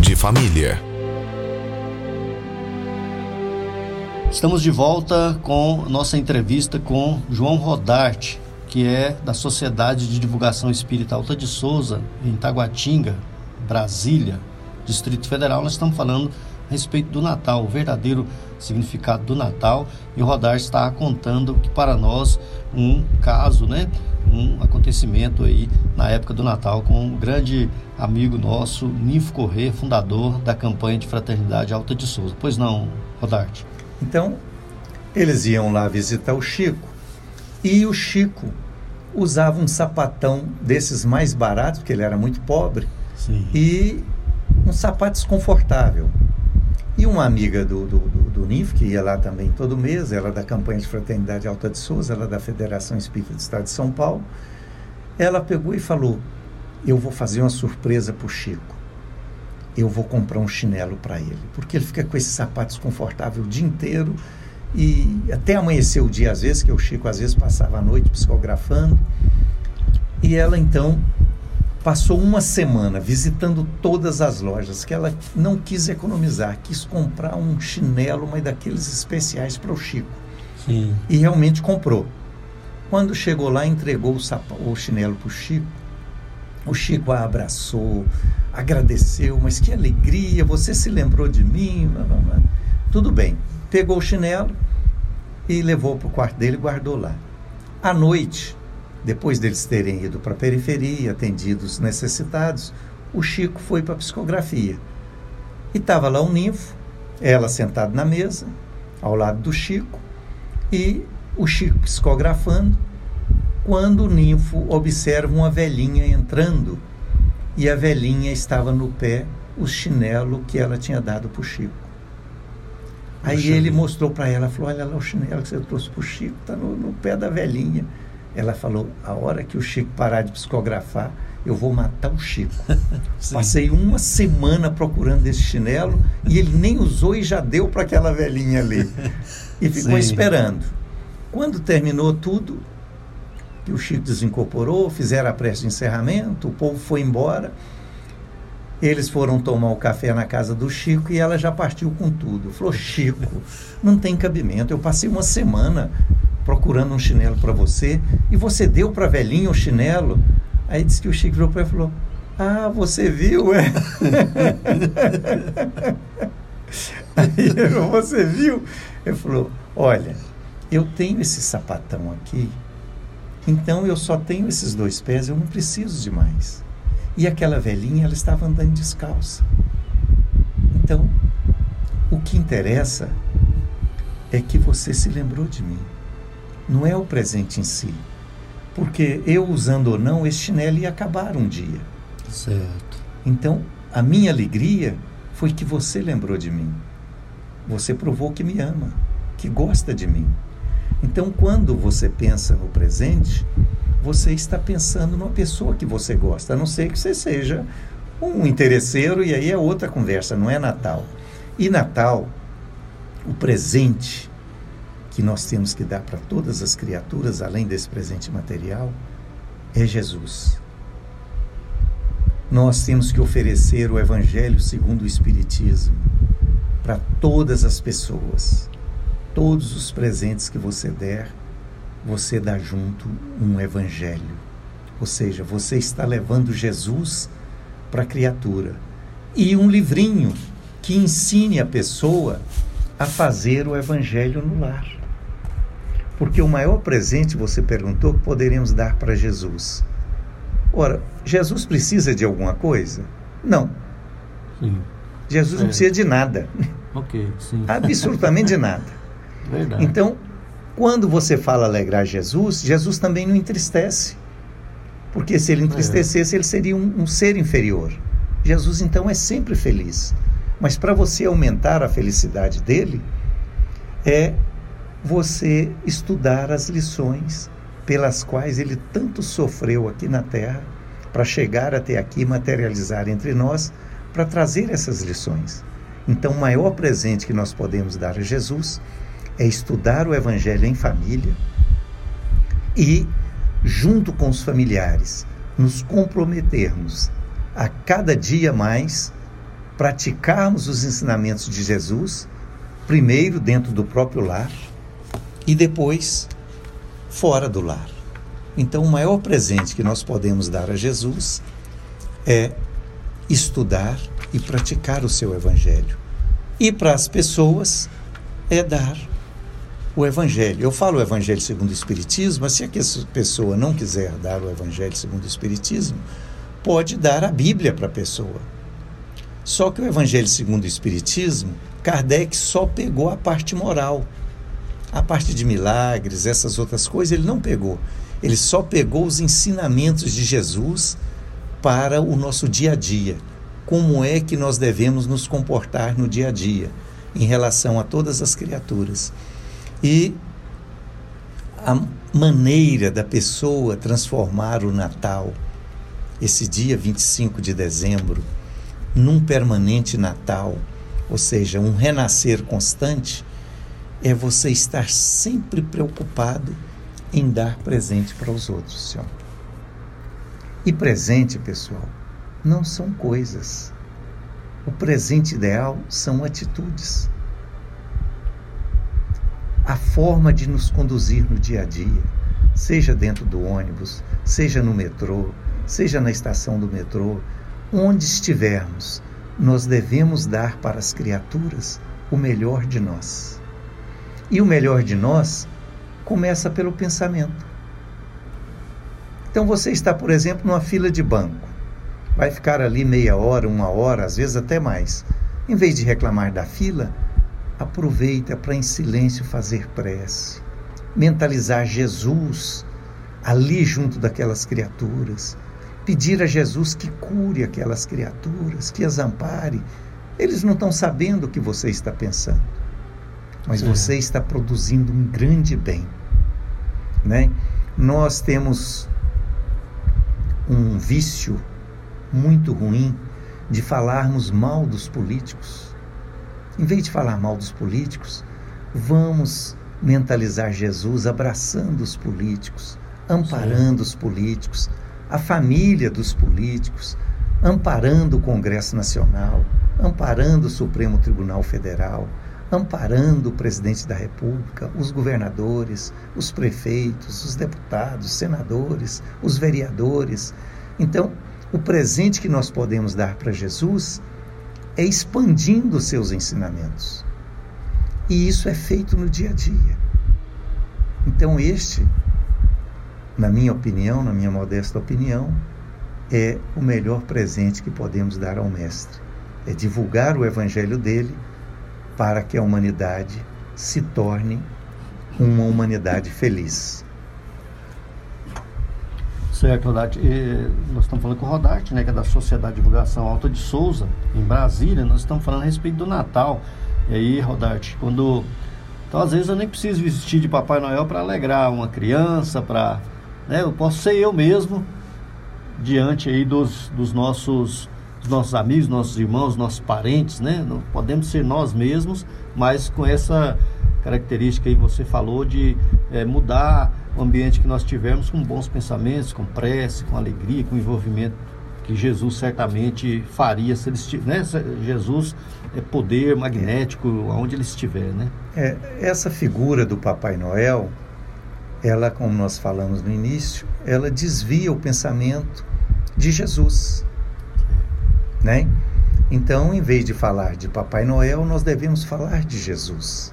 [SPEAKER 3] de família.
[SPEAKER 1] Estamos de volta com nossa entrevista com João Rodarte, que é da Sociedade de Divulgação Espírita Alta de Souza, em Taguatinga, Brasília, Distrito Federal. Nós estamos falando a respeito do Natal, o verdadeiro significado do Natal e o Rodar está contando que para nós um caso, né, um acontecimento aí na época do Natal com um grande amigo nosso, Ninfo Corrêa, fundador da campanha de fraternidade Alta de Souza. Pois não, Rodarte?
[SPEAKER 9] Então, eles iam lá visitar o Chico e o Chico usava um sapatão desses mais baratos, porque ele era muito pobre, Sim. e um sapato desconfortável. E uma amiga do, do, do, do NIF, que ia lá também todo mês, ela é da campanha de fraternidade Alta de Souza, ela é da Federação Espírita do Estado de São Paulo, ela pegou e falou: Eu vou fazer uma surpresa para o Chico. Eu vou comprar um chinelo para ele, porque ele fica com esse sapato desconfortável o dia inteiro e até amanhecer o dia, às vezes, que o Chico às vezes passava a noite psicografando. E ela então passou uma semana visitando todas as lojas, que ela não quis economizar, quis comprar um chinelo, mas daqueles especiais para o Chico. Sim. E realmente comprou. Quando chegou lá, entregou o, sap... o chinelo para o Chico. O Chico a abraçou, agradeceu, mas que alegria, você se lembrou de mim. Tudo bem. Pegou o chinelo e levou para o quarto dele e guardou lá. À noite, depois deles terem ido para a periferia, atendido os necessitados, o Chico foi para a psicografia. E estava lá um ninfo, ela sentada na mesa, ao lado do Chico, e o Chico psicografando, quando o ninfo observa uma velhinha entrando, e a velhinha estava no pé o chinelo que ela tinha dado para o Chico. Aí ele mostrou para ela, falou, olha lá o chinelo que você trouxe para o Chico, está no, no pé da velhinha. Ela falou: a hora que o Chico parar de psicografar, eu vou matar o Chico. Passei uma semana procurando esse chinelo e ele nem usou e já deu para aquela velhinha ali. E ficou Sim. esperando. Quando terminou tudo, que o Chico desincorporou, fizeram a prece de encerramento, o povo foi embora. Eles foram tomar o café na casa do Chico e ela já partiu com tudo. Falou: Chico, não tem cabimento. Eu passei uma semana procurando um chinelo para você e você deu para a velhinha o chinelo. Aí disse que o Chico virou para e falou: Ah, você viu, é? Aí você viu? Ele falou: Olha, eu tenho esse sapatão aqui, então eu só tenho esses dois pés, eu não preciso de mais. E aquela velhinha, ela estava andando descalça. Então, o que interessa é que você se lembrou de mim não é o presente em si. Porque eu usando ou não, esse chinelo ia acabar um dia.
[SPEAKER 1] Certo.
[SPEAKER 9] Então, a minha alegria foi que você lembrou de mim. Você provou que me ama, que gosta de mim. Então, quando você pensa no presente, você está pensando numa pessoa que você gosta, a não ser que você seja um interesseiro, e aí é outra conversa, não é Natal. E Natal, o presente, que nós temos que dar para todas as criaturas, além desse presente material, é Jesus. Nós temos que oferecer o Evangelho segundo o Espiritismo para todas as pessoas. Todos os presentes que você der, você dá junto um Evangelho. Ou seja, você está levando Jesus para a criatura. E um livrinho que ensine a pessoa a fazer o Evangelho no lar. Porque o maior presente, você perguntou, que poderíamos dar para Jesus. Ora, Jesus precisa de alguma coisa? Não. Sim. Jesus é. não precisa de nada.
[SPEAKER 1] Ok, sim.
[SPEAKER 9] Absolutamente de nada.
[SPEAKER 1] Verdade.
[SPEAKER 9] Então, quando você fala alegrar Jesus, Jesus também não entristece. Porque se ele entristecesse, é. ele seria um, um ser inferior. Jesus, então, é sempre feliz. Mas para você aumentar a felicidade dele, é você estudar as lições pelas quais ele tanto sofreu aqui na Terra para chegar até aqui, materializar entre nós, para trazer essas lições. Então, o maior presente que nós podemos dar a Jesus é estudar o Evangelho em família e, junto com os familiares, nos comprometermos a cada dia mais praticarmos os ensinamentos de Jesus, primeiro dentro do próprio lar e depois fora do lar. Então, o maior presente que nós podemos dar a Jesus é estudar e praticar o seu evangelho. E para as pessoas, é dar o Evangelho. Eu falo o Evangelho segundo o Espiritismo, mas se a pessoa não quiser dar o Evangelho segundo o Espiritismo, pode dar a Bíblia para a pessoa. Só que o Evangelho segundo o Espiritismo, Kardec só pegou a parte moral. A parte de milagres, essas outras coisas, ele não pegou. Ele só pegou os ensinamentos de Jesus para o nosso dia a dia. Como é que nós devemos nos comportar no dia a dia em relação a todas as criaturas. E a maneira da pessoa transformar o Natal, esse dia 25 de dezembro, num permanente Natal, ou seja, um renascer constante, é você estar sempre preocupado em dar presente para os outros, senhor. E presente, pessoal, não são coisas. O presente ideal são atitudes. A forma de nos conduzir no dia a dia, seja dentro do ônibus, seja no metrô, seja na estação do metrô, onde estivermos, nós devemos dar para as criaturas o melhor de nós. E o melhor de nós começa pelo pensamento. Então você está, por exemplo, numa fila de banco. Vai ficar ali meia hora, uma hora, às vezes até mais. Em vez de reclamar da fila, aproveita para em silêncio fazer prece, mentalizar Jesus ali junto daquelas criaturas, pedir a Jesus que cure aquelas criaturas, que as ampare. Eles não estão sabendo o que você está pensando, mas você está produzindo um grande bem, né? Nós temos um vício muito ruim de falarmos mal dos políticos. Em vez de falar mal dos políticos, vamos mentalizar Jesus abraçando os políticos, amparando Sim. os políticos, a família dos políticos, amparando o Congresso Nacional, amparando o Supremo Tribunal Federal, amparando o presidente da República, os governadores, os prefeitos, os deputados, os senadores, os vereadores. Então, o presente que nós podemos dar para Jesus é expandindo os seus ensinamentos. E isso é feito no dia a dia. Então, este, na minha opinião, na minha modesta opinião, é o melhor presente que podemos dar ao Mestre. É divulgar o Evangelho dele para que a humanidade se torne uma humanidade feliz.
[SPEAKER 1] Certo, Rodarte. Nós estamos falando com o Rodarte, né, que é da Sociedade de Divulgação Alta de Souza, em Brasília. Nós estamos falando a respeito do Natal. E aí, Rodarte, quando. Então, às vezes, eu nem preciso vestir de Papai Noel para alegrar uma criança, para. Né, eu posso ser eu mesmo diante aí dos, dos nossos os nossos amigos, nossos irmãos, nossos parentes, né? Não podemos ser nós mesmos, mas com essa característica aí que você falou de é, mudar o ambiente que nós tivermos com bons pensamentos, com prece, com alegria, com envolvimento que Jesus certamente faria se ele né? Jesus é poder magnético aonde ele estiver, né?
[SPEAKER 9] É, essa figura do Papai Noel, ela, como nós falamos no início, ela desvia o pensamento de Jesus né? Então, em vez de falar de Papai Noel, nós devemos falar de Jesus.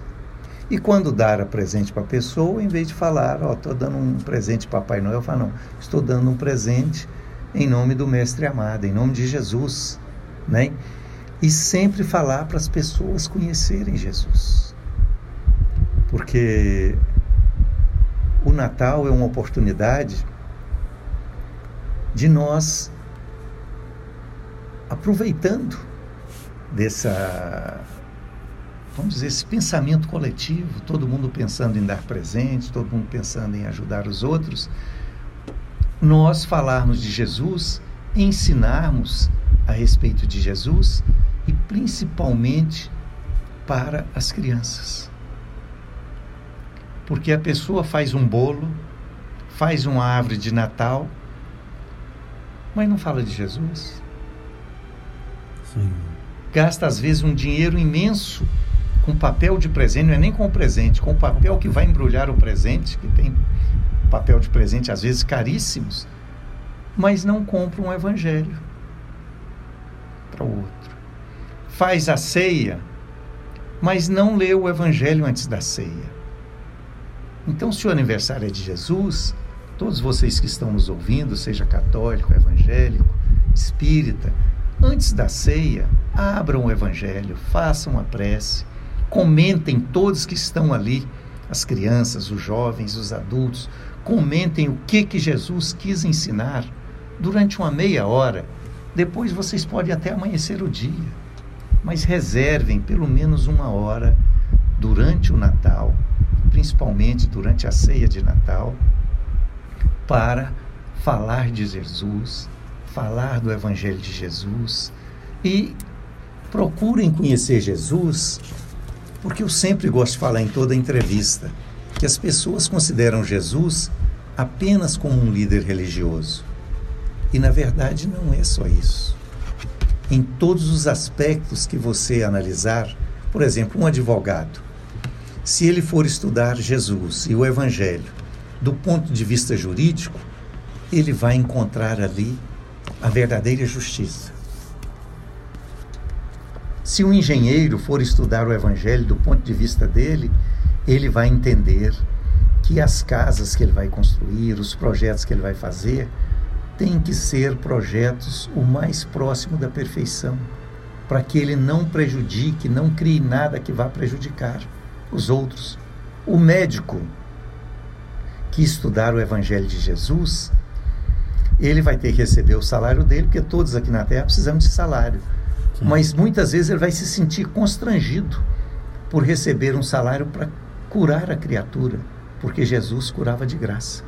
[SPEAKER 9] E quando dar a presente para a pessoa, em vez de falar, ó, oh, estou dando um presente para Papai Noel, fala, não, estou dando um presente em nome do Mestre amado, em nome de Jesus, né? E sempre falar para as pessoas conhecerem Jesus. Porque o Natal é uma oportunidade de nós aproveitando dessa, vamos dizer, esse pensamento coletivo, todo mundo pensando em dar presentes, todo mundo pensando em ajudar os outros, nós falarmos de Jesus, ensinarmos a respeito de Jesus e principalmente para as crianças. Porque a pessoa faz um bolo, faz uma árvore de Natal, mas não fala de Jesus Gasta, às vezes, um dinheiro imenso com papel de presente, não é nem com o presente, com o papel que vai embrulhar o presente, que tem papel de presente, às vezes caríssimos, mas não compra um evangelho para o outro. Faz a ceia, mas não lê o Evangelho antes da ceia. Então, se o aniversário é de Jesus, todos vocês que estão nos ouvindo, seja católico, evangélico, espírita, antes da ceia, abram o Evangelho, façam a prece, comentem todos que estão ali, as crianças, os jovens, os adultos, comentem o que que Jesus quis ensinar durante uma meia hora. Depois vocês podem até amanhecer o dia, mas reservem pelo menos uma hora durante o Natal, principalmente durante a ceia de Natal, para falar de Jesus, falar do Evangelho de Jesus e procurem conhecer Jesus, porque eu sempre gosto de falar em toda entrevista que as pessoas consideram Jesus apenas como um líder religioso. E na verdade não é só isso. Em todos os aspectos que você analisar, por exemplo, um advogado, se ele for estudar Jesus e o Evangelho do ponto de vista jurídico, ele vai encontrar ali a verdadeira justiça. Se um engenheiro for estudar o Evangelho do ponto de vista dele, ele vai entender que as casas que ele vai construir, os projetos que ele vai fazer, têm que ser projetos o mais próximo da perfeição, para que ele não prejudique, não crie nada que vá prejudicar os outros. O médico que estudar o Evangelho de Jesus, ele vai ter que receber o salário dele, porque todos aqui na Terra precisamos de salário. Sim. Mas muitas vezes ele vai se sentir constrangido por receber um salário para curar a criatura, porque Jesus curava de graça.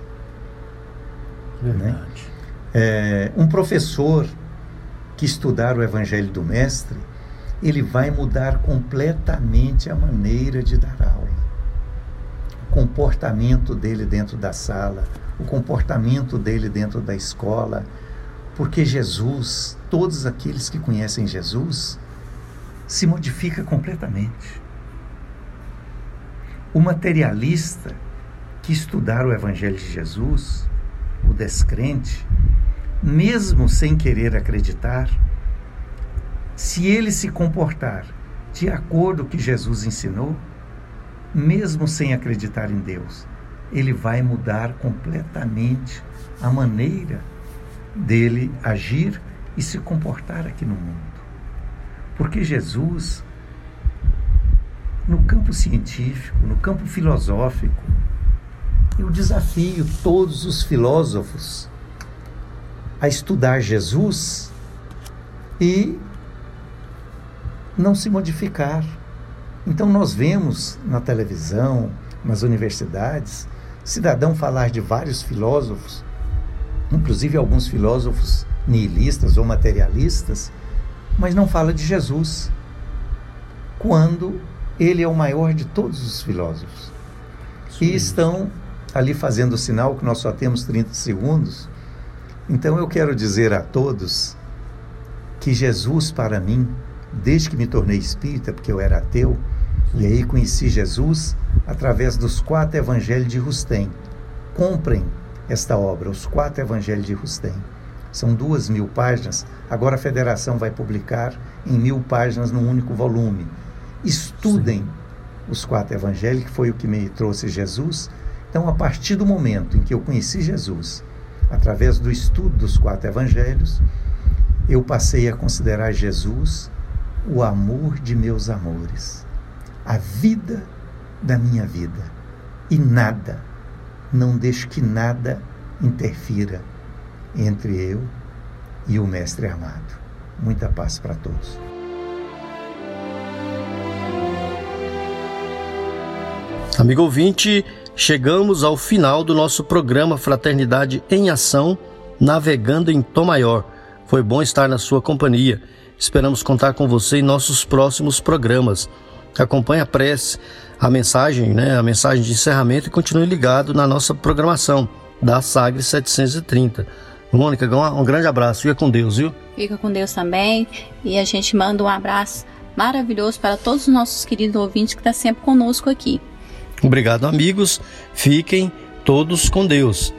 [SPEAKER 9] Verdade. Né? É, um professor que estudar o Evangelho do Mestre, ele vai mudar completamente a maneira de dar aula. O comportamento dele dentro da sala, o comportamento dele dentro da escola, porque Jesus, todos aqueles que conhecem Jesus, se modifica completamente. O materialista que estudar o Evangelho de Jesus, o descrente, mesmo sem querer acreditar, se ele se comportar de acordo com o que Jesus ensinou, mesmo sem acreditar em Deus, ele vai mudar completamente a maneira dele agir e se comportar aqui no mundo. Porque Jesus, no campo científico, no campo filosófico, eu desafio todos os filósofos a estudar Jesus e não se modificar. Então nós vemos na televisão, nas universidades, cidadão falar de vários filósofos, inclusive alguns filósofos nihilistas ou materialistas, mas não fala de Jesus, quando ele é o maior de todos os filósofos. Sim. E estão ali fazendo o sinal que nós só temos 30 segundos. Então eu quero dizer a todos que Jesus, para mim, desde que me tornei espírita, porque eu era ateu, e aí conheci Jesus através dos quatro evangelhos de Rustem. Comprem esta obra, os quatro evangelhos de Rustem. São duas mil páginas. Agora a federação vai publicar em mil páginas num único volume. Estudem Sim. os quatro evangelhos, que foi o que me trouxe Jesus. Então, a partir do momento em que eu conheci Jesus, através do estudo dos quatro evangelhos, eu passei a considerar Jesus o amor de meus amores a vida da minha vida. E nada, não deixo que nada interfira entre eu e o Mestre amado. Muita paz para todos.
[SPEAKER 1] Amigo ouvinte, chegamos ao final do nosso programa Fraternidade em Ação, navegando em Tom Maior. Foi bom estar na sua companhia. Esperamos contar com você em nossos próximos programas acompanhe a prece, a mensagem, né, a mensagem de encerramento e continue ligado na nossa programação da Sagre 730. Mônica, um grande abraço. Fica com Deus, viu?
[SPEAKER 2] Fica com Deus também. E a gente manda um abraço maravilhoso para todos os nossos queridos ouvintes que estão tá sempre conosco aqui.
[SPEAKER 1] Obrigado, amigos. Fiquem todos com Deus.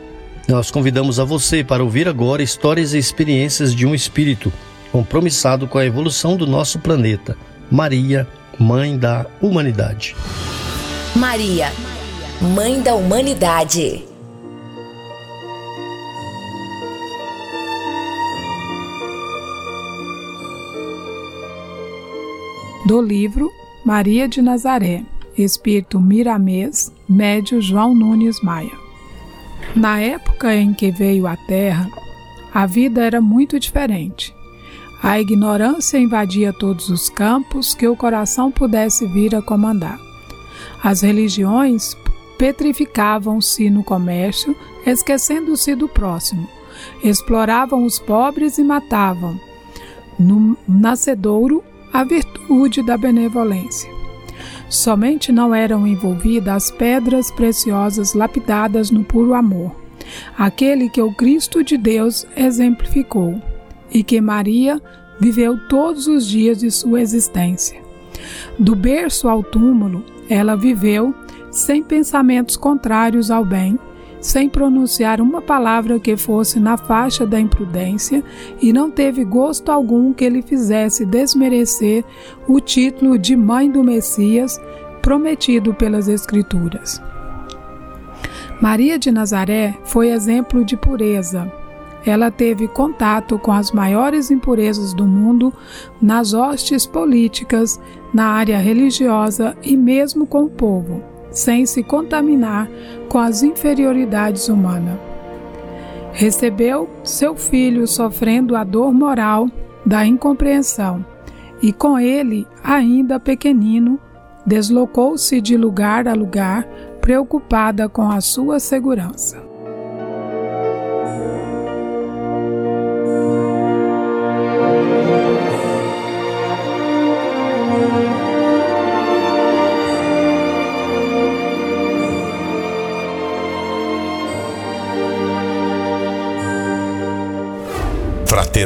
[SPEAKER 1] Nós convidamos a você para ouvir agora histórias e experiências de um espírito compromissado com a evolução do nosso planeta. Maria Mãe da Humanidade.
[SPEAKER 6] Maria, Mãe da Humanidade.
[SPEAKER 13] Do livro Maria de Nazaré, Espírito Miramês, médio João Nunes Maia. Na época em que veio à Terra, a vida era muito diferente. A ignorância invadia todos os campos que o coração pudesse vir a comandar. As religiões petrificavam-se no comércio, esquecendo-se do próximo. Exploravam os pobres e matavam. No nascedouro, a virtude da benevolência. Somente não eram envolvidas as pedras preciosas lapidadas no puro amor, aquele que o Cristo de Deus exemplificou e que Maria viveu todos os dias de sua existência. Do berço ao túmulo, ela viveu sem pensamentos contrários ao bem, sem pronunciar uma palavra que fosse na faixa da imprudência, e não teve gosto algum que lhe fizesse desmerecer o título de Mãe do Messias prometido pelas Escrituras. Maria de Nazaré foi exemplo de pureza. Ela teve contato com as maiores impurezas do mundo nas hostes políticas, na área religiosa e mesmo com o povo sem se contaminar com as inferioridades humanas. Recebeu seu filho sofrendo a dor moral da incompreensão, e com ele, ainda pequenino, deslocou-se de lugar a lugar, preocupada com a sua segurança.